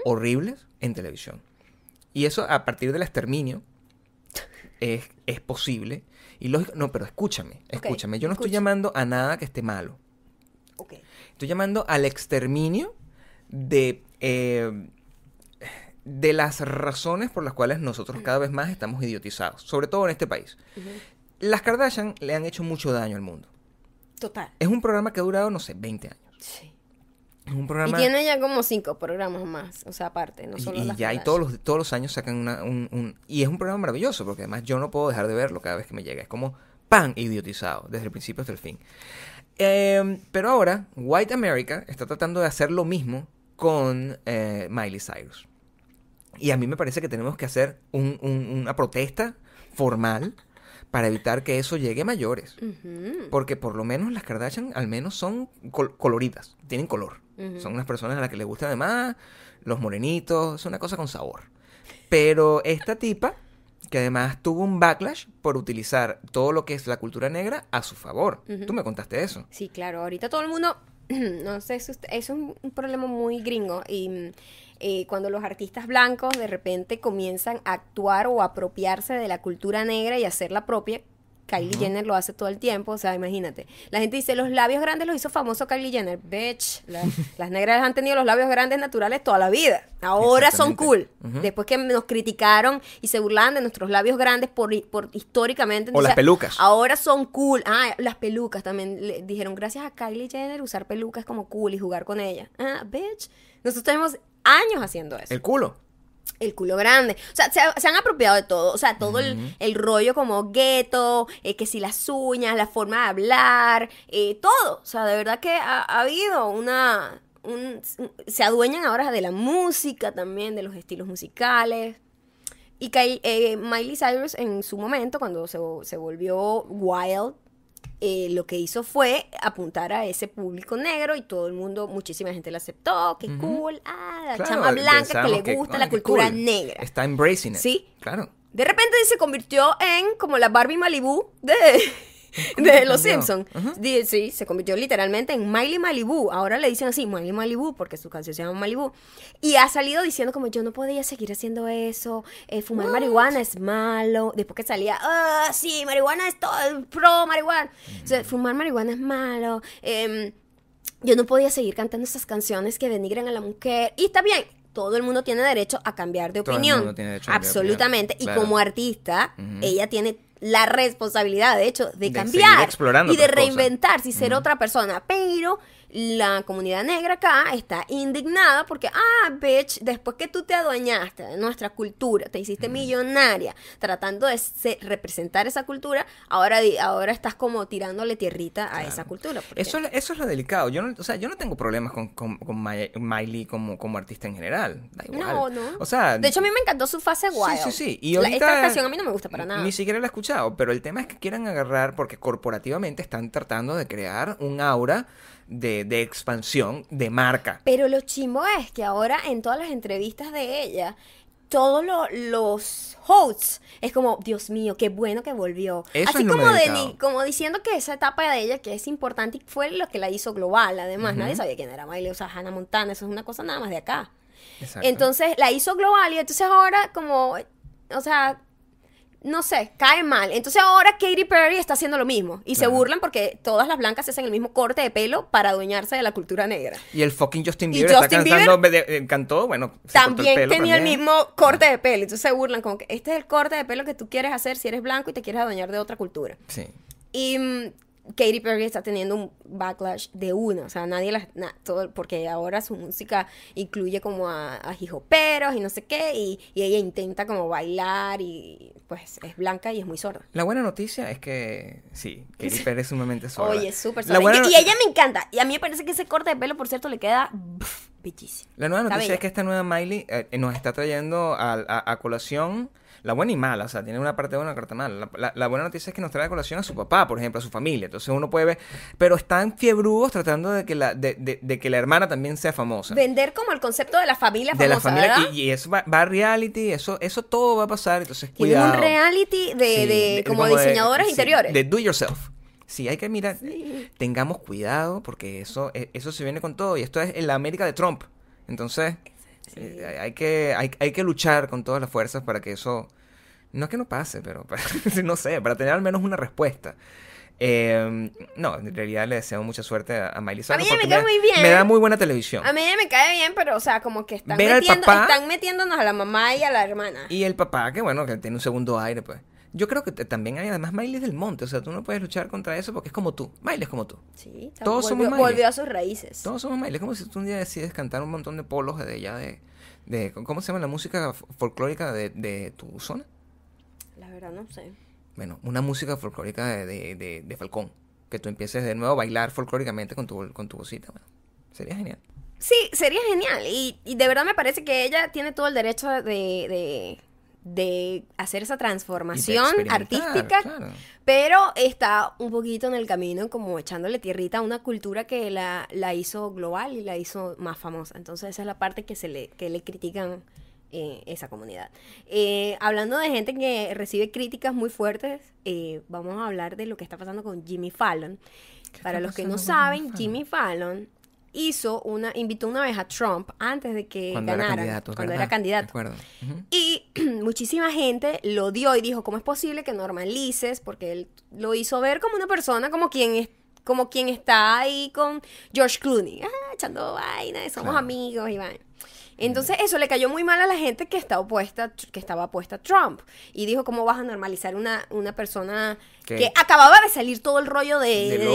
horribles en televisión. Y eso a partir del exterminio es, es posible. Y lógico, no, pero escúchame, escúchame. Yo no estoy llamando a nada que esté malo. Estoy llamando al exterminio de, eh, de las razones por las cuales nosotros cada vez más estamos idiotizados, sobre todo en este país. Las Kardashian le han hecho mucho daño al mundo. Total. Es un programa que ha durado, no sé, 20 años. Sí. Es un Y tiene ya como cinco programas más, o sea, aparte, no solo y las ya y Kardashian. todos los, todos los años sacan una, un, un- Y es un programa maravilloso, porque además yo no puedo dejar de verlo cada vez que me llega. Es como pan idiotizado, desde el principio hasta el fin. Eh, pero ahora, White America está tratando de hacer lo mismo con eh, Miley Cyrus. Y a mí me parece que tenemos que hacer un- un- una protesta formal para evitar que eso llegue a mayores. Porque por lo menos las Kardashian al menos son col- coloridas, tienen color. Son unas personas a las que les gusta además los morenitos, es una cosa con sabor. Pero esta tipa, que además tuvo un backlash por utilizar todo lo que es la cultura negra a su favor. Tú me contaste eso. Sí, claro. Ahorita todo el mundo, no sé, si usted- eso es un, un problema muy gringo. Y eh, cuando los artistas blancos de repente comienzan a actuar o apropiarse de la cultura negra y hacerla propia, Kylie Jenner lo hace todo el tiempo, o sea, imagínate. La gente dice, los labios grandes los hizo famoso Kylie Jenner. Bitch, la- las negras han tenido los labios grandes naturales toda la vida. Ahora son cool. Después que nos criticaron y se burlaban de nuestros labios grandes por, por históricamente. O las pelucas. Ahora son cool. Ah, las pelucas también. Le dijeron, gracias a Kylie Jenner, usar pelucas como cool y jugar con ella. Ah, bitch. Nosotros tenemos años haciendo eso. El culo. El culo grande. O sea, se, se han apropiado de todo. O sea, todo el, el rollo como gueto, eh, que si las uñas, la forma de hablar, eh, todo. O sea, de verdad que ha, ha habido una... un- se adueñan ahora de la música también, de los estilos musicales. Y Kyle- eh, Miley Cyrus en su momento, cuando se, se volvió wild, eh, lo que hizo fue apuntar a ese público negro y todo el mundo, muchísima gente la aceptó, que cool, ah, la Claro, chama blanca que le gusta la qué cultura cool. negra. Está embracing it. Sí. Claro. De repente se convirtió en como la Barbie Malibu de, de Los? Simpsons. Sí, se convirtió literalmente en Miley Malibu. Ahora le dicen así, Miley Malibu, porque su canción se llama Malibu. Y ha salido diciendo como yo no podía seguir haciendo eso, eh, fumar marihuana es malo. Después que salía, ah, sí, marihuana es todo, pro marihuana. O sea, fumar marihuana es malo. em, yo no podía seguir cantando esas canciones que denigran a la mujer. Y está bien, todo el mundo tiene derecho a cambiar de Todo el opinión. mundo tiene derecho a cambiar de Absolutamente. opinión, Y como artista, ella tiene la responsabilidad, de hecho, de, De cambiar y de reinventarse y ser otra persona. Pero la comunidad negra acá está indignada porque, ah, bitch, después que tú te adueñaste de nuestra cultura, te hiciste millonaria tratando de se- representar esa cultura, ahora, ahora estás como tirándole tierrita a esa cultura. Eso, es- eso es lo delicado. Yo no, o sea, yo no tengo problemas con, con, con Miley como, como artista en general. Da igual. No, no. O sea, de hecho, a mí me encantó su fase wild. Sí, sí, sí. Y La- esta canción a mí no me gusta para nada. Ni siquiera la he escuchado, pero el tema es que quieran agarrar, porque corporativamente están tratando de crear un aura de, de expansión de marca. Pero lo chimbo es que ahora en todas las entrevistas de ella, todos lo- los hosts es como, Dios mío, qué bueno que volvió. Eso Así como, de, como diciendo que esa etapa de ella, que es importante, fue lo que la hizo global. Además, nadie sabía quién era Miley, o sea, Hannah Montana, eso es una cosa nada más de acá. Exacto. Entonces la hizo global y entonces ahora como, o sea, no sé, cae mal. Entonces ahora Katy Perry está haciendo lo mismo y se burlan porque todas las blancas se hacen el mismo corte de pelo para adueñarse de la cultura negra. y el fucking Justin Y Bieber está cansando, eh, cantó, bueno, se también pelo tenía el mismo corte de pelo. Entonces se burlan como que este es el corte de pelo que tú quieres hacer si eres blanco y te quieres adueñar de otra cultura. Sí. Y mm, Katy Perry está teniendo un backlash de una. O sea, nadie la... na- todo, porque ahora su música incluye como a, a hijoperos y no sé qué. Y, y ella intenta como bailar y pues es blanca y es muy sorda. La buena noticia es que, sí, Katy Perry es sumamente sorda. Oye, es súper sorda. buena Y, y ella me encanta. Y a mí me parece que ese corte de pelo, por cierto, le queda bellísimo. La nueva noticia es que esta nueva Miley eh, nos está trayendo a, a- a colación la buena y mala, o sea, tiene una parte buena y una parte mala. La, la- la buena noticia es que nos trae a colación a su papá, por ejemplo, a su familia. Entonces uno puede ver, pero están fiebrudos tratando de que la, de, de- de que la hermana también sea famosa. Vender como el concepto de la familia de la famosa, familia ¿verdad? y, y eso va, va a reality, eso, eso todo va a pasar, entonces cuidado. un reality de, Sí, de- como, diseñadores sí, interiores. De do yourself. Sí, hay que mirar, tengamos cuidado porque eso, eh, eso se viene con todo y esto es en la América de Trump. Entonces, eh, hay, que, hay, hay que luchar con todas las fuerzas para que eso, no es que no pase, pero para- no sé, para tener al menos una respuesta. Eh, no, en realidad le deseo mucha suerte a, Miley A mí Cyrus me cae muy bien. me da muy buena televisión. A mí me cae bien, pero o sea, como que están, metiendo, papá- están metiéndonos a la mamá y a la hermana. Y el papá, que bueno, que tiene un segundo aire, pues. Yo creo que te- también hay además Miley del monte, o sea, tú no puedes luchar contra eso porque es como tú. Miley es como tú. Sí, Todos volvió, somos Miley. volvió a sus raíces. Todos somos Miley. Es como si tú un día decides cantar un montón de polos de allá de, de ¿cómo se llama la música folclórica de, de tu zona? La verdad, no sé. Bueno, una música folclórica de, de, de- de Falcón. Que tú empieces de nuevo a bailar folclóricamente con tu, con tu vocita. Bueno, sería genial. Sí, sería genial. Y, y de verdad me parece que ella tiene todo el derecho de, de, de hacer esa transformación artística. claro. Pero está un poquito en el camino, como echándole tierrita a una cultura que la, la hizo global y la hizo más famosa. Entonces esa es la parte que se le, que le critican eh, esa comunidad. Eh, hablando de gente que recibe críticas muy fuertes, eh, vamos a hablar de lo que está pasando con Jimmy Fallon. Para los que no saben, Jimmy Fallon hizo una, invitó una vez a Trump antes de que Cuando era ganara, candidato, cuando ¿verdad? era candidato. De. Y muchísima gente lo dio y dijo, ¿cómo es posible que normalices? Porque él lo hizo ver como una persona, como quien es como quien está ahí con George Clooney, ah, echando vaina, somos Claro. amigos y vaina. Entonces eso le cayó muy mal a la gente que, está opuesta, que estaba opuesta a Trump. Y dijo, ¿cómo vas a normalizar una, una persona Que- que acababa de salir todo el rollo de... Del de-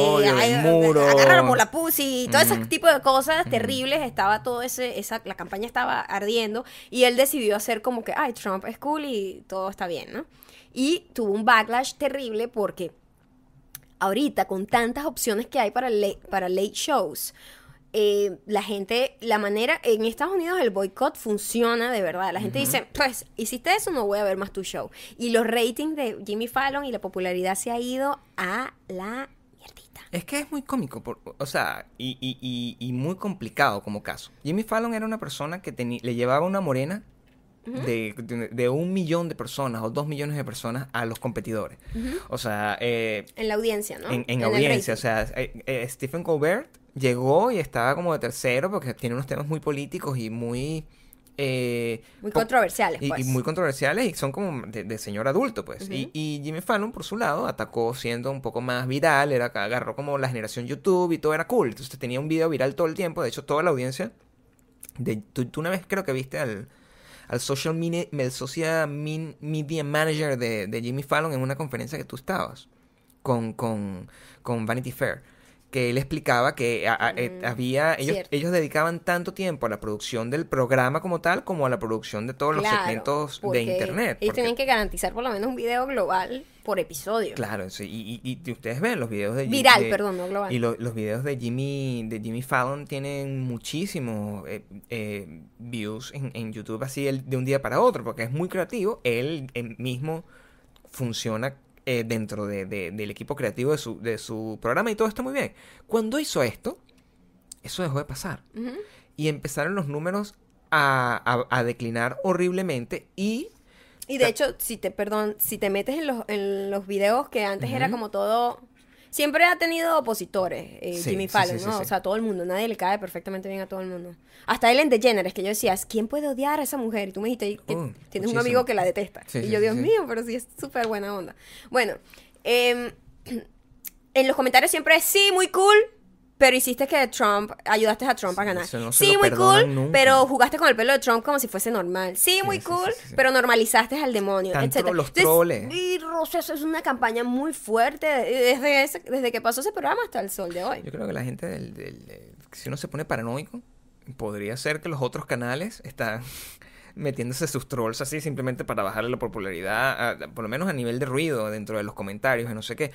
por la pussy, y todo ese tipo de cosas terribles. Estaba todo ese... Esa, la campaña estaba ardiendo. Y él decidió hacer como que, ay, Trump es cool y todo está bien, ¿no? Y tuvo un backlash terrible porque ahorita con tantas opciones que hay para, late, para late shows, eh, la gente, la manera, en Estados Unidos el boicot funciona de verdad. La gente dice, pues, hiciste eso, no voy a ver más tu show. Y los ratings de Jimmy Fallon y la popularidad se ha ido a la mierdita. Es que es muy cómico, por- o sea, y, y- y- y muy complicado como caso. Jimmy Fallon era una persona que le llevaba una morena de, de- de un millón de personas o dos millones de personas a los competidores. O sea, eh, En la audiencia, ¿no? en, en el audiencia. O sea, eh, eh, Stephen Colbert llegó y estaba como de tercero porque tiene unos temas muy políticos y muy... eh, Muy controversiales, y, y pues. muy controversiales y son como de, de señor adulto, pues. y, y Jimmy Fallon, por su lado, atacó siendo un poco más viral, era, agarró como la generación YouTube y todo era cool. Entonces tenía un video viral todo el tiempo. De hecho, toda la audiencia... De, tú, tú una vez creo que viste al, al social, mini- el social media manager de, de Jimmy Fallon en una conferencia que tú estabas con, con, con Vanity Fair. Que él explicaba que a- a- eh, había. Ellos, cierto. ellos dedicaban tanto tiempo a la producción del programa como tal, como a la producción de todos los segmentos de internet. Ellos tienen que garantizar por lo menos un video global por episodio. Claro, sí, y, y- y ustedes ven los videos de Viral, de- perdón, no global. Y lo- los videos de Jimmy, de Jimmy Fallon tienen muchísimos eh, eh, views en, en YouTube así de un día para otro, porque es muy creativo. Él, él mismo funciona eh, dentro de- de- del equipo creativo de su, de su programa y todo está muy bien. Cuando hizo esto, eso dejó de pasar. Y empezaron los números a, a- a declinar horriblemente y... Y de hecho, si te, perdón, si te metes en los, en los videos que antes era como todo... Siempre ha tenido opositores, eh, Sí, Jimmy Fallon, sí, ¿no? O sea, todo el mundo, nadie le cae perfectamente bien a todo el mundo. Hasta Ellen DeGeneres, que yo decía, ¿quién puede odiar a esa mujer? Y tú me dijiste que Uh, tienes un amigo que la detesta. Y yo, Dios mío, pero sí es súper buena onda. Bueno, em, en los comentarios siempre es, sí, muy cool, pero hiciste que Trump, ayudaste a Trump a ganar. eso no sí, muy cool, nunca. pero jugaste con el pelo de Trump como si fuese normal. Sí, muy sí, cool, sí, pero normalizaste al demonio, Tan etcétera. tro- los Entonces, troles. Y Rosa, eso es una campaña muy fuerte desde, ese- desde que pasó ese programa hasta el sol de hoy. Yo creo que la gente, del, del- del- si uno se pone paranoico, podría ser que los otros canales están metiéndose sus trolls así simplemente para bajarle la popularidad, a- por lo menos a nivel de ruido dentro de los comentarios y no sé qué.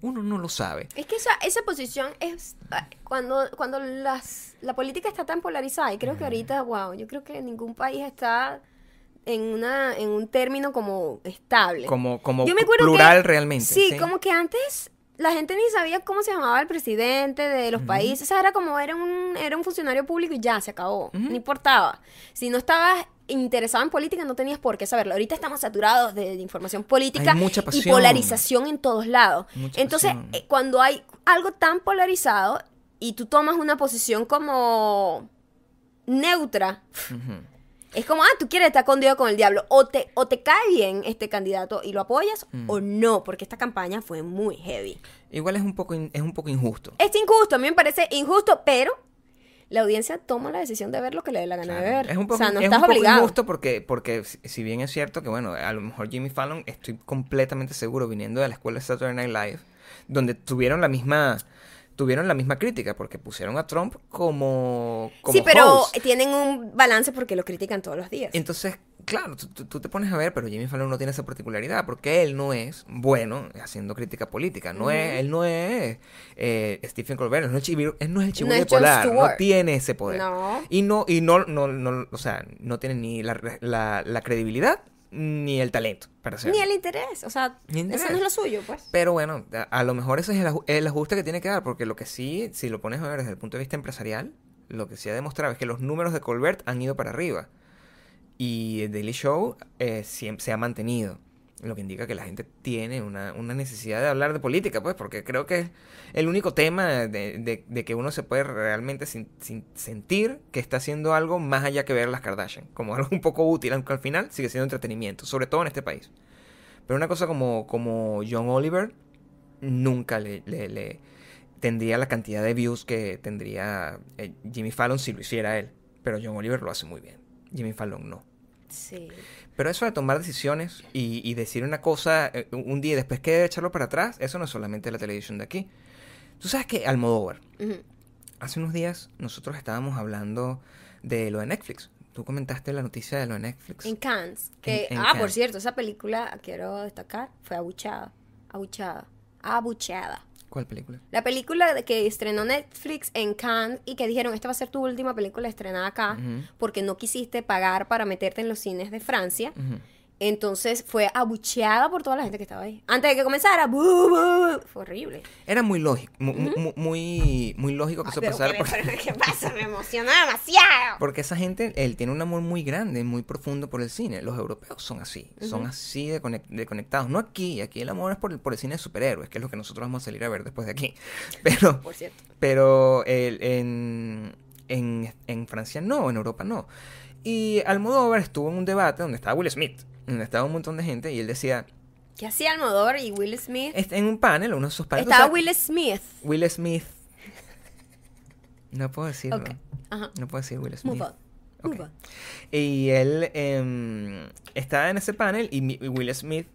Uno no lo sabe. Es que esa, esa posición es ah, cuando, cuando las, la política está tan polarizada, y creo que ahorita, wow, yo creo que ningún país está en una en un término como estable. Como, como Yo me acuerdo plural que- realmente. Sí, como que antes la gente ni sabía cómo se llamaba el presidente de los países. O sea, era como era un, era un funcionario público y ya, se acabó. No importaba. Si no estabas interesado en política, no tenías por qué saberlo. Ahorita estamos saturados de, de información política mucha y polarización en todos lados. Mucha Entonces, eh, cuando hay algo tan polarizado y tú tomas una posición como neutra. Es como, ah, tú quieres estar con Dios con el diablo. O te, o te cae bien este candidato y lo apoyas Mm. o no, porque esta campaña fue muy heavy. Igual es un poco in- es un poco injusto. Es injusto, a mí me parece injusto, pero la audiencia toma la decisión de ver lo que le dé la gana de ver. Es un poco, o sea, no es estás un poco injusto porque, porque si si bien es cierto que, bueno, a lo mejor Jimmy Fallon, estoy completamente seguro, viniendo de la escuela de Saturday Night Live, donde tuvieron la misma tuvieron la misma crítica porque pusieron a Trump como, como sí, pero host. tienen un balance porque lo critican todos los días. Entonces, claro, tú, tú- te pones a ver, pero Jimmy Fallon no tiene esa particularidad porque él no es bueno haciendo crítica política. No es, él no es eh, Stephen Colbert, él no es él no es el chivo No bipolar, no tiene ese poder. No. Y no, y no, no, no, o sea, no tiene ni la, la, la credibilidad ni el talento para hacerlo. Ni el interés, o sea, interés. eso no es lo suyo, pues. Pero bueno, a, a lo mejor ese es el ajuste que tiene que dar, porque lo que sí, si lo pones a ver desde el punto de vista empresarial, lo que sí ha demostrado es que los números de Colbert han ido para arriba. Y el Daily Show eh, siempre se ha mantenido. Lo que indica que la gente tiene una, una necesidad de hablar de política, pues, porque creo que es el único tema de, de- que uno se puede realmente sin- sin sentir que está haciendo algo más allá que ver las Kardashian. Como algo un poco útil, aunque al final sigue siendo entretenimiento, sobre todo en este país. Pero una cosa como, como John Oliver nunca le, le- le tendría la cantidad de views que tendría eh, Jimmy Fallon si lo hiciera él. Pero John Oliver lo hace muy bien. Jimmy Fallon no. Sí. Pero eso de tomar decisiones y, y decir una cosa eh, un día y después que echarlo para atrás, eso no es solamente la televisión de aquí. Tú sabes que Almodóvar, Ujú. hace unos días nosotros estábamos hablando de lo de Netflix. Tú comentaste la noticia de lo de Netflix. En Cannes. Que, En- en ah, por cierto, esa película, quiero destacar, fue abuchada. Abuchada. Abuchada. ¿Cuál película? La película que estrenó Netflix en Cannes y que dijeron, esta va a ser tu última película estrenada acá porque no quisiste pagar para meterte en los cines de Francia. Entonces fue abucheada por toda la gente que estaba ahí. Antes de que comenzara, bu, bu, fue horrible. Era muy lógico, mu- mu- muy, muy, lógico que eso pasara. ¿qué, ¿Qué pasa? Me emociona demasiado. Porque esa gente, él tiene un amor muy grande, muy profundo por el cine. Los europeos son así, son así de, conec- de conectados. No aquí, aquí el amor es por el, por el cine de superhéroes, que es lo que nosotros vamos a salir a ver después de aquí. Pero, Por cierto. pero el- en, en, en Francia no, en Europa no. Y Almodóvar estuvo en un debate donde estaba Will Smith, donde estaba un montón de gente y él decía, ¿Qué hacía Almodóvar y Will Smith? en un panel, uno de sus paneles... Estaba o sea, Will Smith. Will Smith. No puedo decirlo. Ajá. No puedo decir Will Smith. Move on. Move Ok. on. Y él em, estaba en ese panel y Will Smith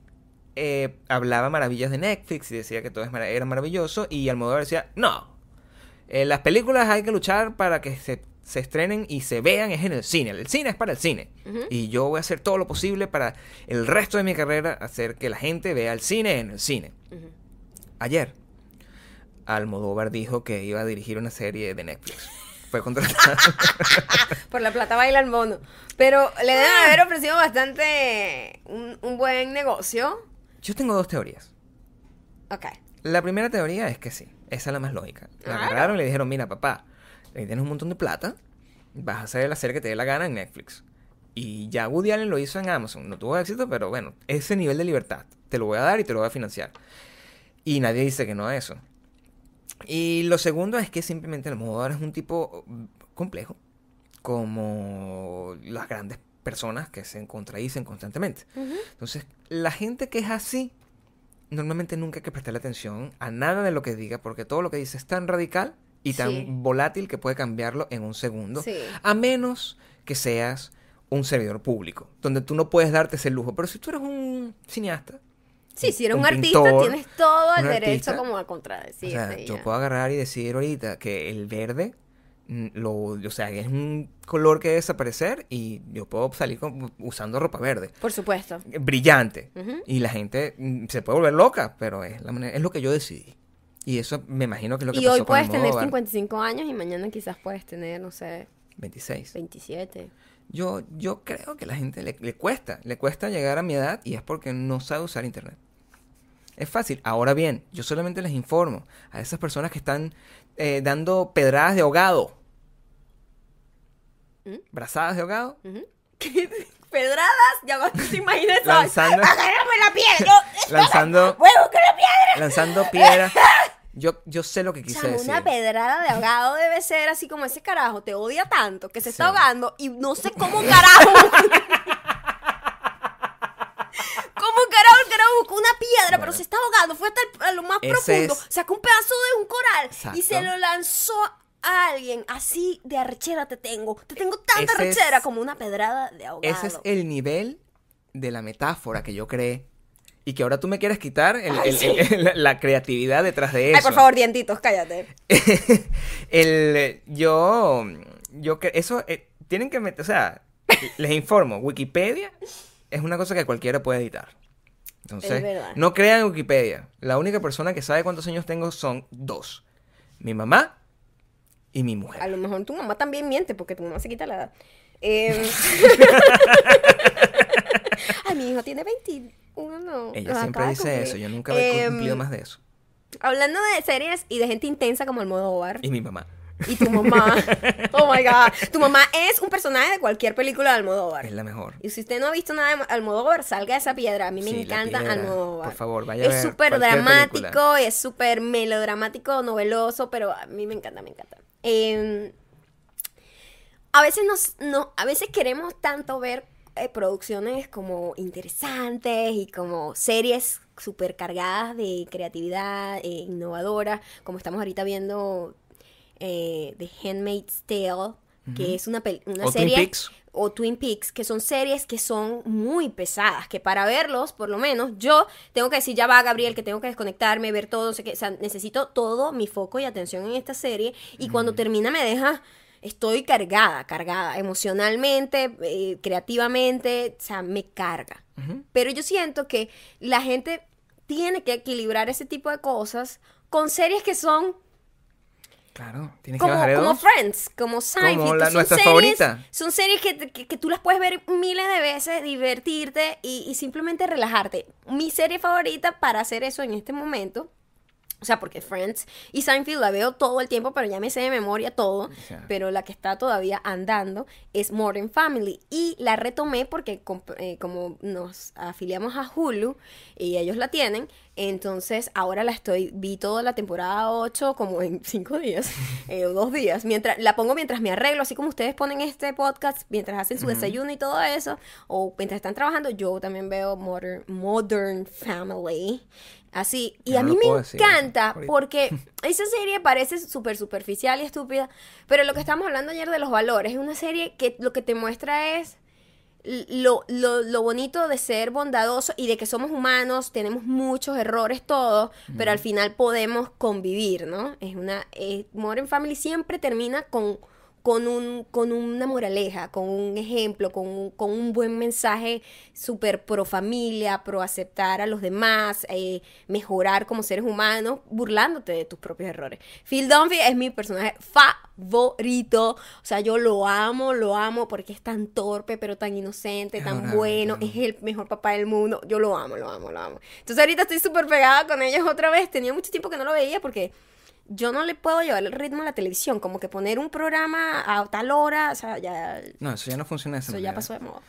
eh, hablaba maravillas de Netflix y decía que todo era maravilloso. Y Almodóvar decía, no, eh, las películas hay que luchar para que se, se estrenen y se vean es en el cine. El cine es para el cine. Ujú. Y yo voy a hacer todo lo posible para el resto de mi carrera hacer que la gente vea el cine en el cine. Ujú. Ayer, Almodóvar dijo que iba a dirigir una serie de Netflix. Fue contratado. Por la plata baila el mono. Pero le deben haber ofrecido bastante un, un buen negocio. Yo tengo dos teorías. Ok. La primera teoría es que sí, esa es la más lógica. La Claro. agarraron y le dijeron, mira papá, ahí tienes un montón de plata, vas a hacer la serie que te dé la gana en Netflix. Y ya Woody Allen lo hizo en Amazon, no tuvo éxito, pero bueno, ese nivel de libertad, te lo voy a dar y te lo voy a financiar. Y nadie dice que no a eso. Y lo segundo es que simplemente Almodóvar es un tipo mm, complejo, como las grandes personas que se contradicen constantemente. Entonces, la gente que es así, normalmente nunca hay que prestarle atención a nada de lo que diga, porque todo lo que dice es tan radical y tan Sí. volátil que puede cambiarlo en un segundo. Sí. A menos que seas un servidor público, donde tú no puedes darte ese lujo. Pero si tú eres un cineasta, Sí, si eres un, Un artista, pintor, tienes todo el derecho artista, como a o contradecirte. sea, yo puedo agarrar y decir ahorita que el verde mm, lo, o sea, es un color que debe desaparecer y yo puedo salir con- usando ropa verde Por supuesto. brillante. Y la gente mm, se puede volver loca, pero es, la manera, es lo que yo decidí. Y eso me imagino que es lo que Y pasó hoy con puedes tener Almodóvar. 55 años y mañana quizás puedes tener, no sé, 26. 27. Yo, yo creo que a la gente le, le cuesta, le cuesta llegar a mi edad y es porque no sabe usar internet. Es fácil. Ahora bien, yo solamente les informo a esas personas que están eh, dando pedradas de ahogado. ¿Mm? Brazadas de ahogado. Pedradas, ya no te imaginas eso. Lanzando- Agárrame la piedra. Yo, Lanzando, ¡Voy a buscar la piedra! lanzando piedras. Yo, yo sé lo que quise decir. una pedrada de ahogado debe ser así como ese carajo te odia tanto que se está ahogando y no sé cómo carajo. ¿Cómo carajo el carajo buscó una piedra, pero se está ahogando? Fue hasta el- a lo más Ese profundo, es- sacó un pedazo de un coral y se lo lanzó a alguien. Así de arrechera te tengo. Te tengo tanta Ese es- arrechera como una pedrada de ahogado. Ese es el nivel de la metáfora que yo creé. Y que ahora tú me quieres quitar el- Ay, el- sí. el- la, la creatividad detrás de eso. Ay, por favor, dientitos, cállate. el, yo, yo que eso eh, tienen que meter, o sea, les informo, Wikipedia es una cosa que cualquiera puede editar. Entonces, no crean en Wikipedia. La única persona que sabe cuántos años tengo son dos. Mi mamá y mi A mujer. lo mejor tu mamá también miente porque tu mamá se quita la edad. Em, Ay, mi hijo tiene 21. no. Ella siempre dice eso. Yo nunca he Em, cumplido más de eso. Hablando de series y de gente intensa como Almodóvar. Y mi mamá. Y tu mamá. Oh my God. Tu mamá es un personaje de cualquier película de Almodóvar. Es la mejor. Y si usted no ha visto nada de Almodóvar, salga de esa piedra. A mí me Sí, encanta piedra. Almodóvar. Por favor, vaya Es súper dramático, película. es súper melodramático, noveloso, pero a mí me encanta, me encanta. Eh, a veces nos, no, a veces queremos tanto ver eh, producciones como interesantes y como series súper cargadas de creatividad, eh, innovadoras, como estamos ahorita viendo eh, The Handmaid's Tale, que es una, una O Twin serie Peaks. o Twin Peaks, que son series que son muy pesadas, que para verlos, por lo menos, yo tengo que decir, ya va, Gabriel, que tengo que desconectarme, ver todo, o sea, necesito todo mi foco y atención en esta serie, y cuando termina me deja, estoy cargada, cargada, emocionalmente, eh, creativamente, o sea, me carga. Pero yo siento que la gente tiene que equilibrar ese tipo de cosas con series que son Claro, tienes que como, bajarle como. Friends, como Seinfeld. Como que la- son nuestra series- favorita. Son series que, que- que tú las puedes ver miles de veces, divertirte y, y simplemente relajarte. Mi serie favorita para hacer eso en este momento. O sea, porque Friends y Seinfeld la veo todo el tiempo, pero ya me sé de memoria todo. Pero la que está todavía andando es Modern Family. Y la retomé porque eh, como nos afiliamos a Hulu y ellos la tienen, entonces ahora la estoy, vi toda la temporada 8 como en 5 días eh, o 2 días. Mientras, la pongo mientras me arreglo, así como ustedes ponen este podcast, mientras hacen su desayuno y todo eso, o mientras están trabajando, yo también veo Modern, Modern Family. Así, y a mí me decir encanta porque esa serie parece súper superficial y estúpida, pero lo que estamos hablando ayer de los valores es una serie que lo que te muestra es lo, lo, lo bonito de ser bondadoso y de que somos humanos, tenemos muchos errores todos, pero al final podemos convivir, ¿no? Es una... eh, Modern Family siempre termina con, con, un, con una moraleja, con un ejemplo, con un, con un buen mensaje súper pro familia, pro aceptar a los demás, eh, mejorar como seres humanos, burlándote de tus propios errores. Phil Dunphy es mi personaje favorito, o sea, yo lo amo, lo amo porque es tan torpe, pero tan inocente, tan bueno, es el mejor papá del mundo, yo lo amo, lo amo, lo amo. Entonces ahorita estoy súper pegada con ellos otra vez, tenía mucho tiempo que no lo veía porque yo no le puedo llevar el ritmo a la televisión, como que poner un programa a tal hora, o sea, ya, No, eso ya no funciona de esa eso ya pasó de moda.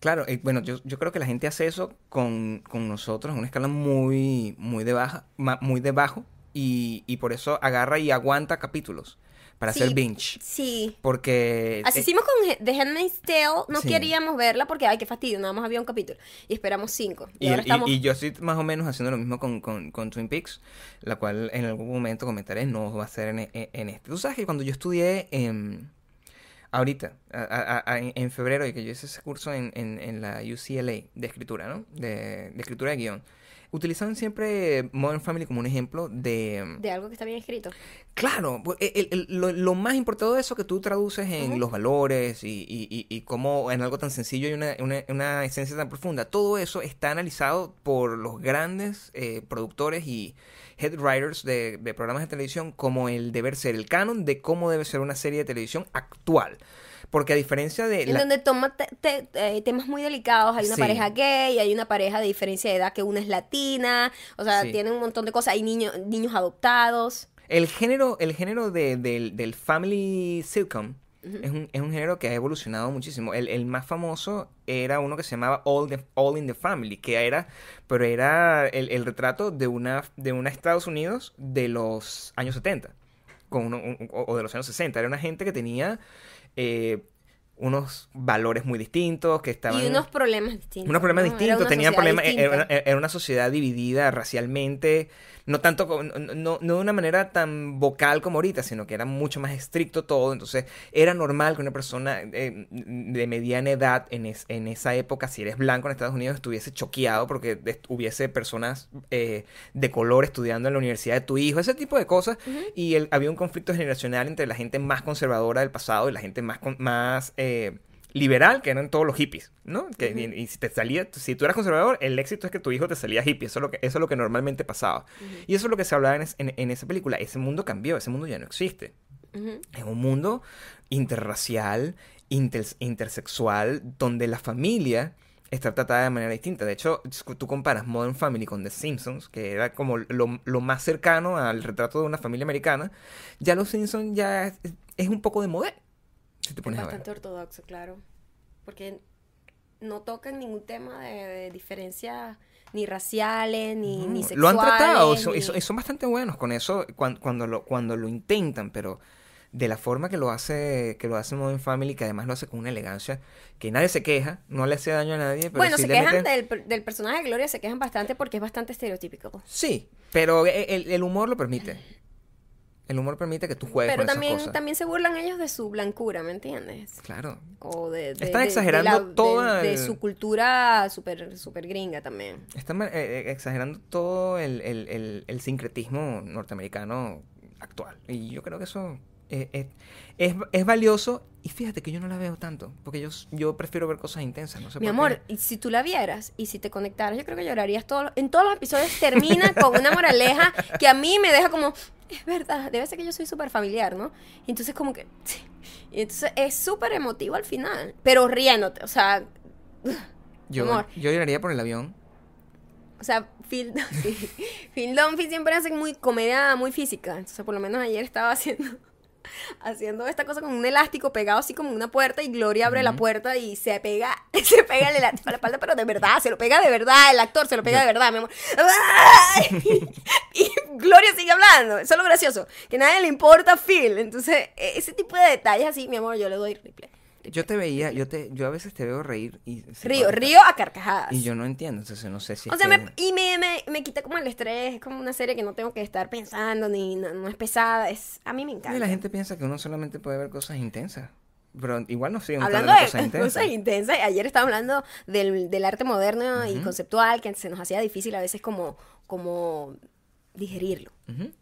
Claro, eh, bueno, yo, yo creo que la gente hace eso con, con nosotros en una escala muy, muy de baja, ma- muy de bajo, y, y por eso agarra y aguanta capítulos para Sí, hacer binge. Sí. Porque Así eh, hicimos con The Handmaid's Tale, no Sí. queríamos verla porque, ay, qué fastidio, nada más había un capítulo. Y esperamos cinco. Y, Y, ahora estamos... y yo estoy más o menos haciendo lo mismo con, con- con Twin Peaks, la cual en algún momento comentaré, no va a ser en, en- en este. Tú sabes que cuando yo estudié en, ahorita, a- a- a- en, en febrero, y que yo hice ese curso en, en- en la UCLA de escritura, ¿no? De, de escritura de guion, utilizaban siempre Modern Family como un ejemplo de... De algo que está bien escrito. Claro, pues, el- el- lo, lo más importante de eso que tú traduces en los valores y, y, y, y cómo en algo tan sencillo hay una, una, una esencia tan profunda, todo eso está analizado por los grandes eh, productores y head writers de, de programas de televisión como el deber ser, el canon de cómo debe ser una serie de televisión actual. Porque a diferencia de... En la- donde toma te- te- eh, temas muy delicados. Hay una Sí. pareja gay, hay una pareja de diferencia de edad que una es latina. O sea, Sí. tiene un montón de cosas. Hay niños niños adoptados. El género, el género de- del, del family sitcom es, un, es un género que ha evolucionado muchísimo. El, el más famoso era uno que se llamaba All, the- All in the Family, que era, pero era el, el retrato de una, de una Estados Unidos de los años 70, con uno- un- o o de los años 60. Era una gente que tenía eh, unos valores muy distintos, que estaban... Y unos problemas distintos. Unos problemas ¿no? Era distintos, una tenían problemas, era una, distinta. era una sociedad dividida racialmente, no tanto, no, no- no de una manera tan vocal como ahorita, sino que era mucho más estricto todo, entonces era normal que una persona eh, de mediana edad en, es- en esa época, si eres blanco en Estados Unidos, estuviese choqueado porque hubiese personas eh, de color estudiando en la universidad de tu hijo, ese tipo de cosas, y el- había un conflicto generacional entre la gente más conservadora del pasado y la gente más, con- más eh, liberal, que eran todos los hippies, ¿no? Que, y, y si te salía, si tú eras conservador, el éxito es que tu hijo te salía hippie, eso es lo que, eso es lo que normalmente pasaba. Y eso es lo que se hablaba en, es- en- en esa película, ese mundo cambió, ese mundo ya no existe. Es un mundo interracial, inter- intersexual, donde la familia está tratada de manera distinta. De hecho, tú comparas Modern Family con The Simpsons, que era como lo, lo más cercano al retrato de una familia americana, ya Los Simpsons ya es, es un poco de modelo. Si te Es pones a ver. bastante ortodoxo, claro. Porque no tocan ningún tema de, de diferencias ni raciales, ni, ni sexuales. lo han tratado, son- ni- y son, bastante buenos con eso cuando, cuando, lo, cuando lo intentan, pero de la forma que lo hace que lo hace Modern Family, que además lo hace con una elegancia que nadie se queja, no le hace daño a nadie, pero Bueno, sí se quejan del, del personaje de Gloria, se quejan bastante porque es bastante estereotípico. Sí, pero e- el, el humor lo permite. El humor permite que tú juegues Pero con también, esas cosas. también se burlan ellos de su blancura, ¿me entiendes? Claro. O de, de- Están de- exagerando la- toda de, el- su cultura súper super gringa también. Están eh, eh, exagerando todo el, el- el- el sincretismo norteamericano actual. Y yo creo que eso eh, eh, es, es valioso. Y fíjate que yo no la veo tanto. Porque yo, yo prefiero ver cosas intensas. No sé Mi por amor, qué. y si tú la vieras y si te conectaras, yo creo que llorarías todo, en todos los episodios. Termina con una moraleja que a mí me deja como, es verdad, debe ser que yo soy súper familiar, ¿no? Y entonces como que, y entonces es súper emotivo al final, pero riéndote, o sea, Yo, amor. yo lloraría por el avión. o sea, Phil. Phil Dunphy siempre hace muy comedia muy física, entonces por lo menos ayer estaba haciendo haciendo esta cosa con un elástico pegado así como una puerta y Gloria abre la puerta y se pega se pega el elástico a la espalda pero de verdad se lo pega de verdad el actor se lo pega de verdad mi amor. Y Gloria sigue hablando eso es lo gracioso que a nadie le importa a Phil entonces e- ese tipo de detalles así mi amor yo le doy replay Yo te veía, yo te, yo a veces te veo reír y río corta. río a carcajadas Y yo no entiendo, entonces no sé si es O sea, que- me, y me, me, me quita como el estrés, es como una serie que no tengo que estar pensando, ni no, no es pesada, es a mí me Y encanta. la gente piensa que uno solamente puede ver cosas intensas. Pero igual no sigue Hablando de cosas intensas. cosas intensas, ayer estaba hablando del, del arte moderno y Ujú. conceptual, que se nos hacía difícil a veces como, como digerirlo.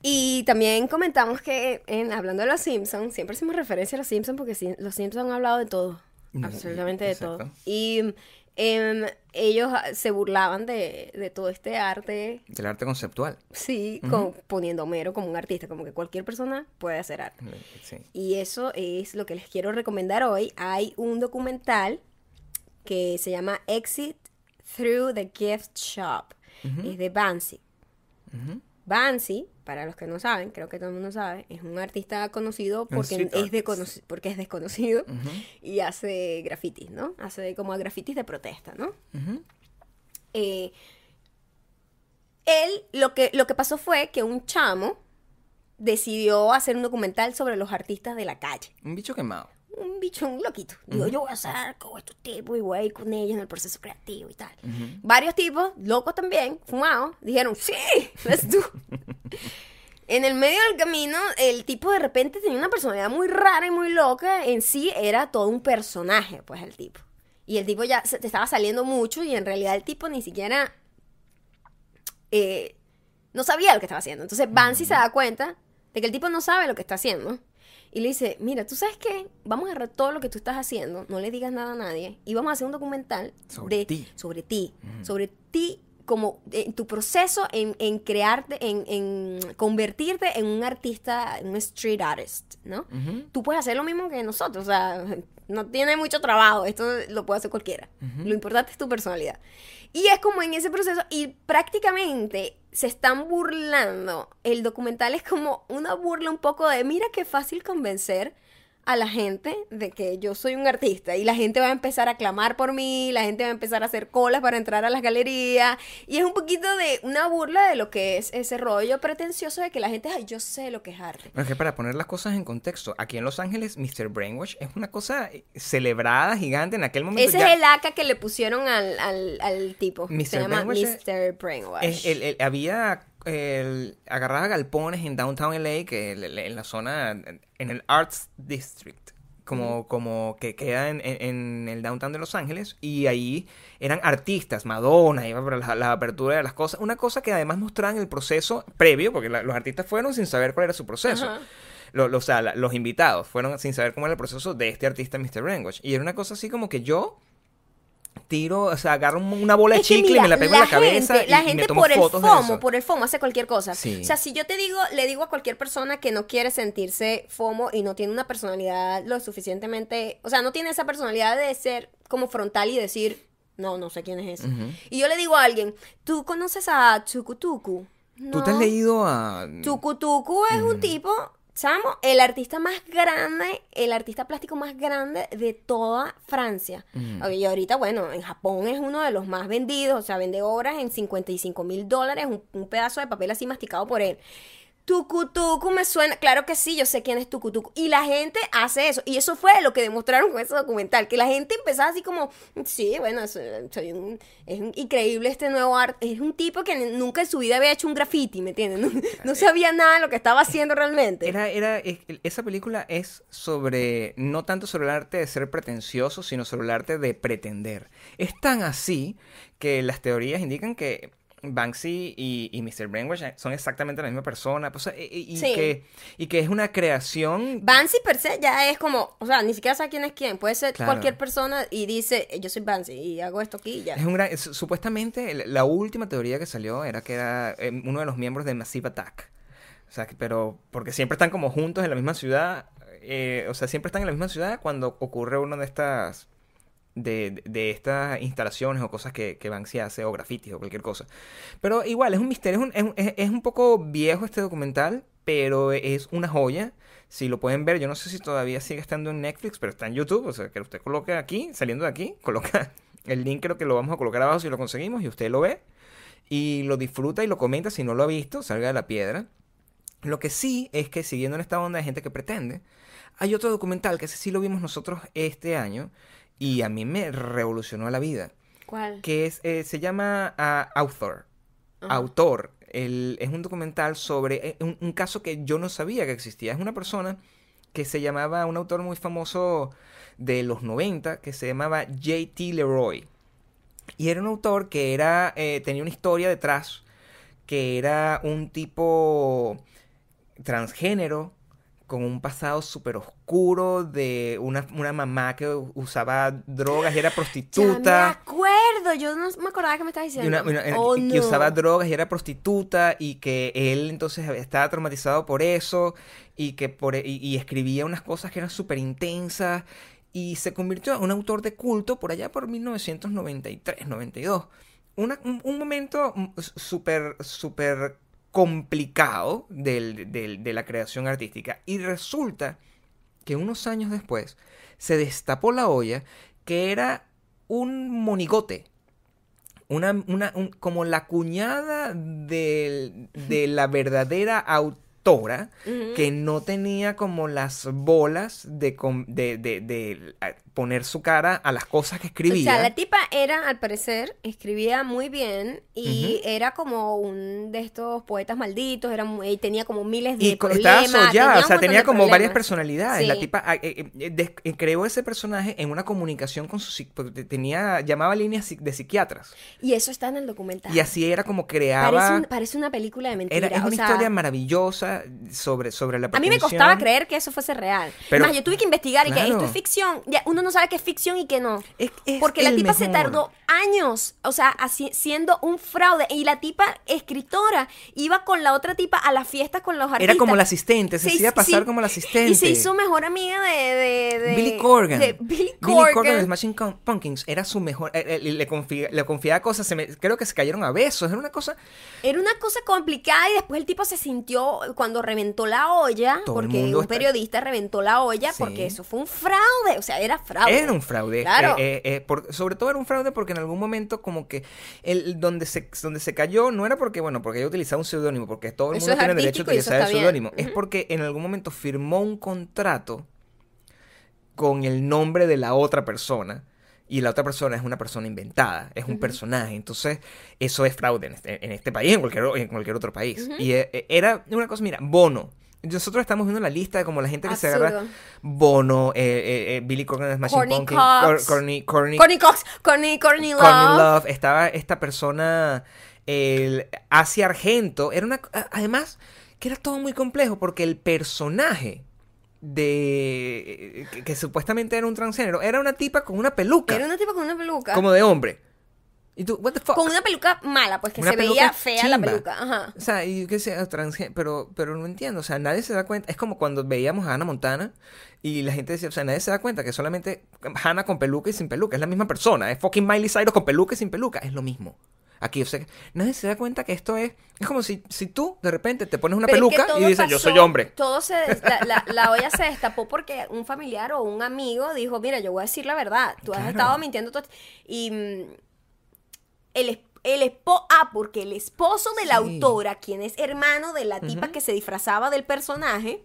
Y también comentamos que en, hablando de los Simpsons, siempre hacemos referencia a los Simpsons porque los Simpsons han hablado de todo, No, absolutamente de todo. Y em, ellos ah, se burlaban de, de todo este arte Del arte conceptual. Sí, con- poniendo Homero como un artista, como que cualquier persona puede hacer arte. Sí. Y eso es lo que les quiero recomendar hoy. Hay un documental que se llama Exit Through the Gift Shop. Es de Banksy. Ujú. Banksy, para los que no saben, creo que todo el mundo sabe, es un artista conocido porque es, porque desconocido y hace grafitis, ¿no? Hace como grafitis de protesta, ¿no? Eh, él, lo que, lo que pasó fue que un chamo decidió hacer un documental sobre los artistas de la calle. Un bicho quemado. Un bicho, un loquito. Digo, yo voy a hacer con estos tipos y voy a ir con ellos en el proceso creativo y tal. Varios tipos, locos también, fumados, dijeron, sí, let's do. En el medio del camino, el tipo de repente tenía una personalidad muy rara y muy loca. En sí era todo un personaje, pues, el tipo. Y el tipo ya se te estaba saliendo mucho y en realidad el tipo ni siquiera eh, no sabía lo que estaba haciendo. Entonces Bansi se da cuenta de que el tipo no sabe lo que está haciendo. Y le dice, mira, ¿tú sabes qué? Vamos a agarrar todo lo que tú estás haciendo, no le digas nada a nadie, y vamos a hacer un documental Sobre de, ti. sobre ti, sobre ti como en tu proceso en, en crearte, en, en convertirte en un artista, en un street artist, ¿no? Ujú. Tú puedes hacer lo mismo que nosotros, o sea, no tiene mucho trabajo, esto lo puede hacer cualquiera. Ujú. Lo importante es tu personalidad. Y es como en ese proceso, y prácticamente se están burlando. El documental es como una burla un poco de, mira qué fácil convencer a la gente de que yo soy un artista y la gente va a empezar a clamar por mí, la gente va a empezar a hacer colas para entrar a las galerías y es un poquito de una burla de lo que es ese rollo pretencioso de que la gente, ay, yo sé lo que es arte. Bueno, es que para poner las cosas en contexto, aquí en Los Ángeles, Mr. Brainwash es una cosa eh, celebrada, gigante en aquel momento. Ese ya- es el AK que le pusieron al, al, al tipo. Mr. Se llama Brainwash Mr. Brainwash. Es- el- el- había el, agarraba galpones en downtown LA que en la zona en el Arts District como como que queda en, en- en el downtown de Los Ángeles y ahí eran artistas Madonna iba para la, la apertura de las cosas una cosa que además mostraban el proceso previo porque la- los artistas fueron sin saber cuál era su proceso Ajá. Lo- lo- o sea, la- los invitados fueron sin saber cómo era el proceso de este artista Mr. Brainwash y era una cosa así como que yo tiro o sea agarro un- una bola de Es que chicle y mira, me la pego en la cabeza y, la y me gente tomo por el fotos FOMO, por el FOMO hace cualquier cosa. Sí. O sea, si yo te digo, le digo a cualquier persona que no quiere sentirse FOMO y no tiene una personalidad lo suficientemente, o sea, no tiene esa personalidad de ser como frontal y decir, No, no sé quién es ese. Y yo le digo a alguien, ¿tú conoces a Tucutucu? ¿Tú te has leído a...? Tucutucu es un tipo, chamo, el artista más grande, el artista plástico más grande de toda Francia. Y ahorita, bueno, en Japón es uno de los más vendidos, o sea, vende obras en 55 mil dólares, un, un pedazo de papel así masticado por él. Tucutucu me suena, claro que sí, yo sé quién es Tucutucu. Y la gente hace eso. Y eso fue lo que demostraron con ese documental. Que la gente empezaba así como, sí, bueno, soy un, es increíble este nuevo arte. Es un tipo que nunca en su vida había hecho un graffiti, ¿me entiendes? No, sabía nada de lo que estaba haciendo realmente. Era, era, esa película es sobre, no tanto sobre el arte de ser pretencioso, sino sobre el arte de pretender. Es tan así que las teorías indican que Banksy y, y Mr. Brainwash son exactamente la misma persona. Pues, y, que, y que es una creación. Banksy per se ya es como, o sea, ni siquiera sabe quién es quién. Puede ser cualquier persona y dice, yo soy Banksy y hago esto aquí y ya. Es un gran, supuestamente, la última teoría que salió era que era uno de los miembros de Massive Attack. O sea, pero porque siempre están como juntos en la misma ciudad. Eh, o sea, siempre están en la misma ciudad cuando ocurre una de estas de, de, estas instalaciones o cosas que, que Banksy hace o grafitis o cualquier cosa. Pero igual, es un misterio, es un, es, es un poco viejo este documental, pero es una joya. Si lo pueden ver, yo no sé si todavía sigue estando en Netflix, pero está en YouTube. O sea, que usted coloque aquí, saliendo de aquí, coloca el link, creo que lo vamos a colocar abajo si lo conseguimos y usted lo ve y lo disfruta y lo comenta. Si no lo ha visto, salga de la piedra. Lo que sí es que siguiendo en esta onda de gente que pretende, hay otro documental que ese sí lo vimos nosotros este año, y a mí me revolucionó la vida. ¿Cuál? Que es, eh, se llama uh, Author. Autor. El, es un documental sobre eh, un, caso que yo no sabía que existía. Es una persona que se llamaba, un autor muy famoso de los 90, que se llamaba J.T. Leroy. Y era un autor que era, eh, tenía una historia detrás, que era un tipo transgénero, con un pasado súper oscuro de una, mamá que usaba drogas y era prostituta. Ya me acuerdo, yo no me acordaba que me estabas diciendo. Oh, que usaba drogas y era prostituta y que él entonces estaba traumatizado por eso y que por, y, escribía unas cosas que eran súper intensas y se convirtió en un autor de culto por allá por 1993, 92. un, un momento súper, súper complicado de la creación artística. Y resulta que unos años después se destapó la olla que era un monigote. Una, una como la cuñada de, de la verdadera autora que no tenía como las bolas de, de, de, poner su cara a las cosas que escribía. O sea, la tipa era, al parecer, escribía muy bien y era como un de estos poetas malditos, era y tenía como miles de y problemas. Estaba o sea, tenía como varias personalidades. La tipa ah, eh, eh, eh, creó ese personaje en una comunicación con su tenía llamaba líneas de psiquiatras. Y eso está en el documental. Y así era como creaba. Parece, una película de mentira. Era, es una historia maravillosa sobre, sobre la A mí me costaba creer que eso fuese real. Pero, Más, yo tuve que investigar y que esto es ficción. Ya, uno no sabe qué es ficción y qué no. Porque la tipa se tardó años, o sea, así, siendo un fraude. Y la tipa escritora iba con la otra tipa a las fiestas con los artistas. Era como la asistente, se hacía pasar como la asistente. Y se hizo mejor amiga de... Billy Corgan. De Billy Corgan. Billy Corgan de Smashing Pumpkins era su mejor... Eh, eh, le, le confiaba cosas, se me, creo que se cayeron a besos, era una cosa... Era una cosa complicada y después el tipo se sintió, cuando reventó la olla, porque un periodista reventó la olla, porque eso fue un fraude, o sea, era fraude. Era un fraude. Claro. Eh, eh, eh, sobre todo era un fraude porque en algún momento como que el donde se, donde se cayó no era porque, bueno, porque haya utilizado un seudónimo, porque todo el mundo tiene derecho a utilizar el seudónimo, es porque en algún momento firmó un contrato con el nombre de la otra persona y la otra persona es una persona inventada, es un personaje. Entonces, eso es fraude en este, en este país, en cualquier, en cualquier otro país. Y eh, era una cosa, mira, Bono. Nosotros estamos viendo la lista de como la gente que se agarra Bono, eh, Billy Corgan Smashing Pumpkins, Corny, Corny, Corny Cox, Corny, Corny Love. Corny Love. Estaba esta persona, el Asia Argento. Era una, además, que era todo muy complejo porque el personaje de que, supuestamente era un transgénero, era una tipa con una peluca. Era una tipa con una peluca. Como de hombre. Y tú, what the fuck? Con una peluca mala, pues que Una se veía fea la chimba. peluca. Ajá. O sea, y qué sé, transgé- pero, pero no entiendo, o sea, nadie se da cuenta, es como cuando veíamos a Hannah Montana y la gente decía, o sea, nadie se da cuenta que solamente Hannah con peluca y sin peluca, es la misma persona, es fucking Miley Cyrus con peluca y sin peluca, es lo mismo. Aquí, o sea, nadie se da cuenta que esto es, es como si, si tú de repente te pones una Pero es que peluca y dices, yo soy hombre. Todo se la, la- la olla se destapó porque un familiar o un amigo dijo, mira, yo voy a decir la verdad. Tú has estado mintiendo todo. Y mm, el, el esposo, ah, porque el esposo de la Sí. autora, quien es hermano de la tipa que se disfrazaba del personaje,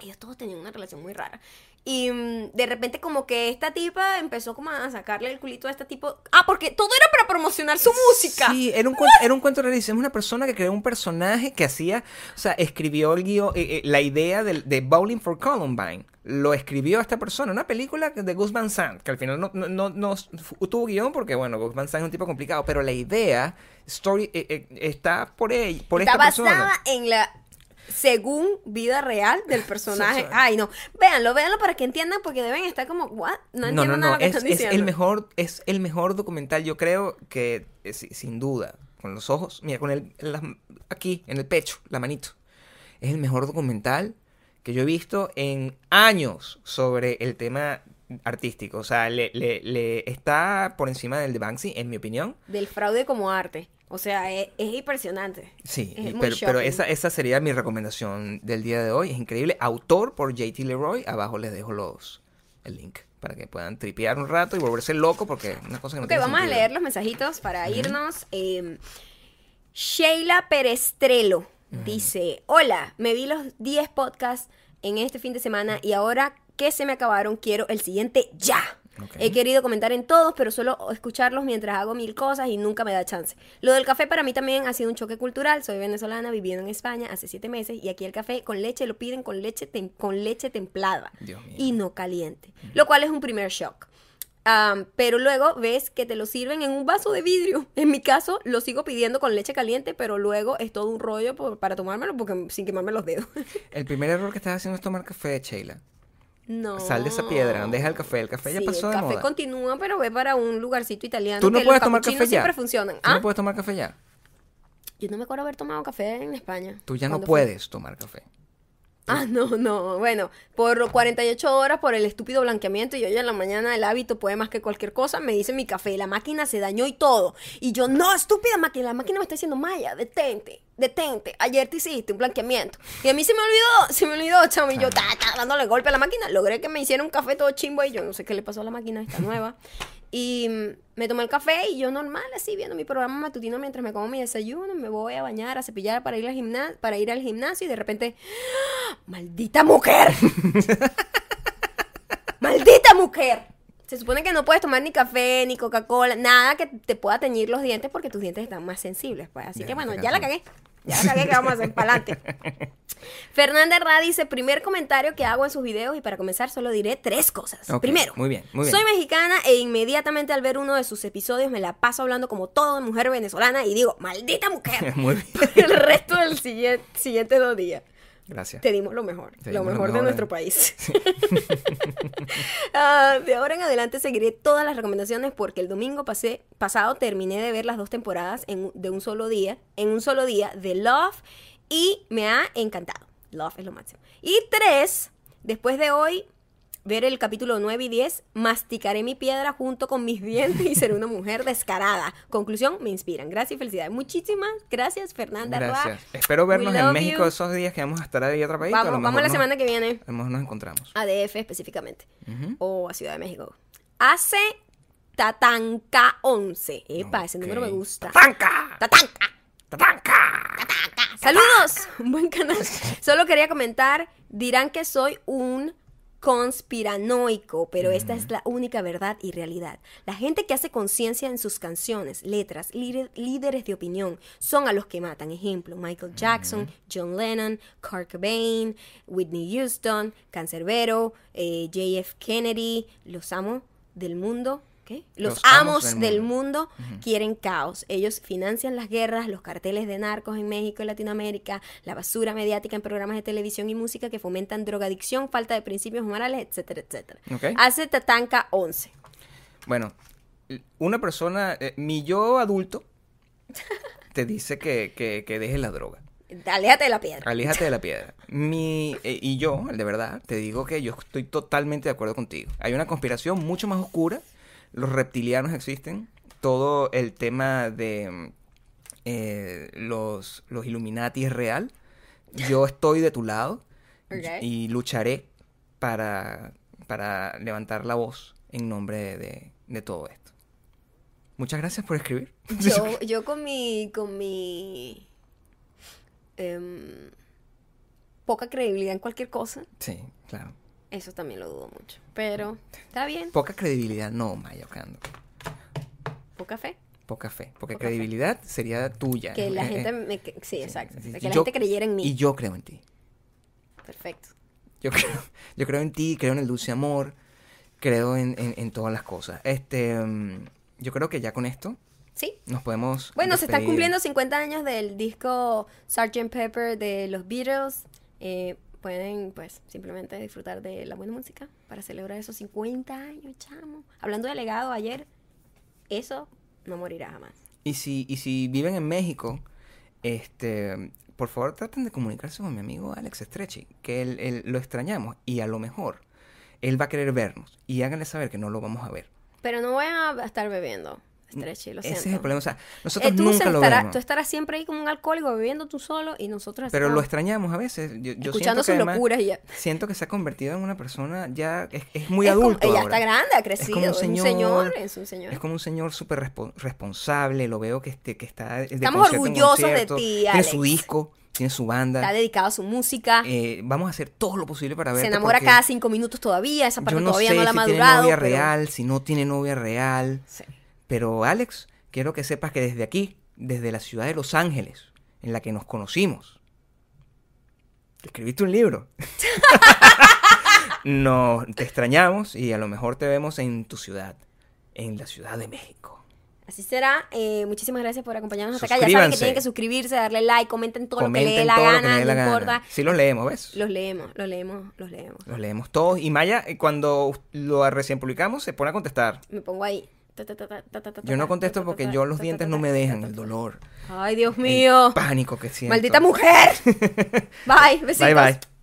ellos todos tenían una relación muy rara. Y mm, de repente como que esta tipa empezó como a sacarle el culito a este tipo. Ah, porque todo era para promocionar su música. Sí, era un cuento, era un cuento rarísimo. Es una persona que creó un personaje que hacía, o sea, escribió el guion, eh, eh, la idea del- de, Bowling for Columbine. Lo escribió esta persona, una película de Gus Van Sant, que al final no, no, no- tuvo guion porque, bueno, Gus Van Sant es un tipo complicado, pero la idea, story, eh, eh, está por, él, por Está esta basada en la según vida real del personaje. Ay, no. Véanlo, véanlo para que entiendan porque deben estar como, ¿what? No No, entiendo no, nada no, lo que es, están es diciendo. el mejor, es el mejor documental, yo creo que, eh, si- sin duda, con los ojos, mira, con el, las- aquí, en el pecho, la manito, es el mejor documental que yo he visto en años sobre el tema artístico. O sea, le, le- le está por encima del de Banksy, en mi opinión. Del fraude como arte. O sea, es, es impresionante. Sí, Es pero, esa, esa sería mi recomendación del día de hoy. Es increíble. Autor por JT Leroy. Abajo les dejo los el link para que puedan tripear un rato y volverse loco porque es una cosa que no Ok, tiene vamos a leer los mensajitos para irnos. Eh, Sheila Perestrelo dice, hola, me vi los 10 podcasts en este fin de semana y ahora que se me acabaron quiero el siguiente ya. He querido comentar en todos, pero suelo escucharlos mientras hago mil cosas y nunca me da chance. Lo del café para mí también ha sido un choque cultural. Soy venezolana viviendo en España hace siete meses y aquí el café con leche lo piden con leche, tem- con leche templada y no caliente, lo cual es un primer shock. Pero luego ves que te lo sirven en un vaso de vidrio. En mi caso, lo sigo pidiendo con leche caliente, pero luego es todo un rollo por- para tomármelo porque sin quemarme los dedos. El primer error que estás haciendo es tomar café, Sheila. No. Sal de esa piedra, deja el café. El café ya pasó el café continúa, pero ve para un lugarcito italiano. Tú no que puedes los tomar café ya. siempre funcionan. Tú ¿Ah? no puedes tomar café ya. Yo no me acuerdo haber tomado café en España. Tú ya no puedes tomar café. Ah, no, no. Bueno, por 48 horas por el estúpido blanqueamiento y hoy en la mañana el hábito puede más que cualquier cosa. Me dice mi café, la máquina se dañó y todo. Y yo, no, estúpida máquina, la máquina me está diciendo, Maya, detente, detente. Ayer te hiciste un blanqueamiento. Y a mí se me olvidó, se me olvidó, chamo. Y yo, ta, ta, dándole golpe a la máquina. Logré que me hiciera un café todo chimbo y yo no sé qué le pasó a la máquina, está nueva. Y me tomé el café y yo normal, así, viendo mi programa matutino mientras me como mi desayuno, me voy a bañar, a cepillar para ir al gimnasio, para ir al gimnasio y de repente, ¡ah! ¡maldita mujer! ¡Maldita mujer! Se supone que no puedes tomar ni café, ni Coca-Cola, nada que te pueda teñir los dientes porque tus dientes están más sensibles, pues. Así que bueno, ya la cagué. Ya cagué, que vamos a hacer para adelante. Fernanda Herrada dice, primer comentario que hago en sus videos y para comenzar solo diré tres cosas. Ok, Primero, muy bien, muy bien. soy mexicana e inmediatamente al ver uno de sus episodios me la paso hablando como toda mujer venezolana y digo, maldita mujer. Muy bien. el resto del siguiente, siguientes dos días. Gracias. Te dimos lo mejor, Te lo mejor de nuestro eh. país. Ah, de ahora en adelante seguiré todas las recomendaciones porque el domingo pasé, pasado terminé de ver las dos temporadas en, de un solo día, en un solo día de Love y me ha encantado. Love es lo máximo. Y tres, después de hoy ver el capítulo 9 y 10, masticaré mi piedra junto con mis dientes y seré una mujer descarada. Conclusión, me inspiran. Gracias y felicidades. Muchísimas gracias, Fernanda. Roa. Gracias. Espero vernos en México you. esos días que vamos a estar ahí otra vez. Vamos, vamos la semana que viene. A lo mejor nos encontramos. A DF específicamente. O a Ciudad de México. Hace Tatanka 11. Epa, ese número me gusta. ¡Tatanka! Tatanka. ¡Tatanka! Saludos. Buen canal. Solo quería comentar, dirán que soy un conspiranoico, pero esta es la única verdad y realidad. La gente que hace conciencia en sus canciones, letras, líder- líderes de opinión, son a los que matan. Ejemplo, Michael Jackson, John Lennon, Kurt Cobain, Whitney Houston, Cancerbero, eh, JF Kennedy, los amos del mundo. ¿Qué? Los, amos, del, mundo, quieren caos. Ellos financian las guerras, los carteles de narcos en México y Latinoamérica, la basura mediática en programas de televisión y música que fomentan drogadicción, falta de principios morales, etcétera, etcétera. Hace Tatanka 11. Bueno, una persona, eh, mi yo adulto, te dice que, que, que dejes la droga. Aléjate de la piedra. Aléjate de la piedra. Mi, eh, y yo, de verdad, te digo que yo estoy totalmente de acuerdo contigo. Hay una conspiración mucho más oscura. Los reptilianos existen. Todo el tema de eh, los, los Illuminati es real. Yo estoy de tu lado Ok. y lucharé para, para levantar la voz en nombre de, de- de todo esto. Muchas gracias por escribir. Yo, yo con mi. con mi. em, poca credibilidad en cualquier cosa, Sí, claro. Eso también lo dudo mucho. Pero está bien, Poca credibilidad, no, Maya Ocando. poca fe. Poca fe. Porque Poca fe. credibilidad sería tuya. Que la Eh, gente eh, me. que- Sí, exacto. sí, Que sí. la gente creyera en mí. Y yo creo en ti. Perfecto. Yo creo, yo creo en ti, creo en el dulce amor, creo en, en- en todas las cosas. Este, mm, yo creo que ya con esto Sí. nos podemos. Bueno, se están cumpliendo 50 años del disco Sgt. Pepper de los Beatles. Eh, pueden, pues, simplemente disfrutar de la buena música para celebrar esos 50 años, chamo. Hablando de legado ayer, eso no morirá jamás. Y si, y si viven en México, este, por favor traten de comunicarse con mi amigo Alex Stretchy, que él, él- lo extrañamos y a lo mejor él va a querer vernos y háganle saber que no lo vamos a ver. Pero no voy a estar bebiendo, Stretchy, lo Ese siento. es el problema. O sea, nosotros Eh, tú, nunca lo estará- vemos. tú estarás siempre ahí como un alcohólico bebiendo tú solo y nosotros Pero estamos lo extrañamos a veces. Yo, yo escuchando sus locuras y ya. Siento que se ha convertido en una persona ya. Es, es muy Es como- adulto. ella ahora. está grande, ha Es crecido. como un Es un señor. señor, es un señor. Es como un señor súper respo- responsable. Lo veo que, este, que está. de Estamos concierto orgullosos de ti, Tiene Alex. su disco, tiene su Está banda. dedicado a su música. Eh, vamos a hacer todo lo posible para ver. se enamora cada cinco minutos todavía. Esa parte Yo no todavía sé no la ha si tiene madurado. novia pero- real, si no tiene novia real. Sí. Pero Alex, quiero que sepas que desde aquí, desde la ciudad de Los Ángeles, en la que nos conocimos, escribiste un libro. no, te extrañamos y a lo mejor te vemos en tu ciudad, en la Ciudad de México. Así será. Eh, muchísimas gracias por acompañarnos hasta acá. Ya saben que tienen que suscribirse, darle like, comenten todo lo que Comenten le dé la todo lo que gana, dé la no gana. importa. Sí los leemos, ¿ves? Los leemos, los leemos, los leemos. Los leemos todos. Y Maya, eh, cuando lo recién publicamos, se pone a contestar. Me pongo ahí. Yo no contesto porque yo los dientes no me dejan, el dolor. Ay, Dios el mío. pánico que siento. Maldita mujer. Bye, besitos. Bye bye.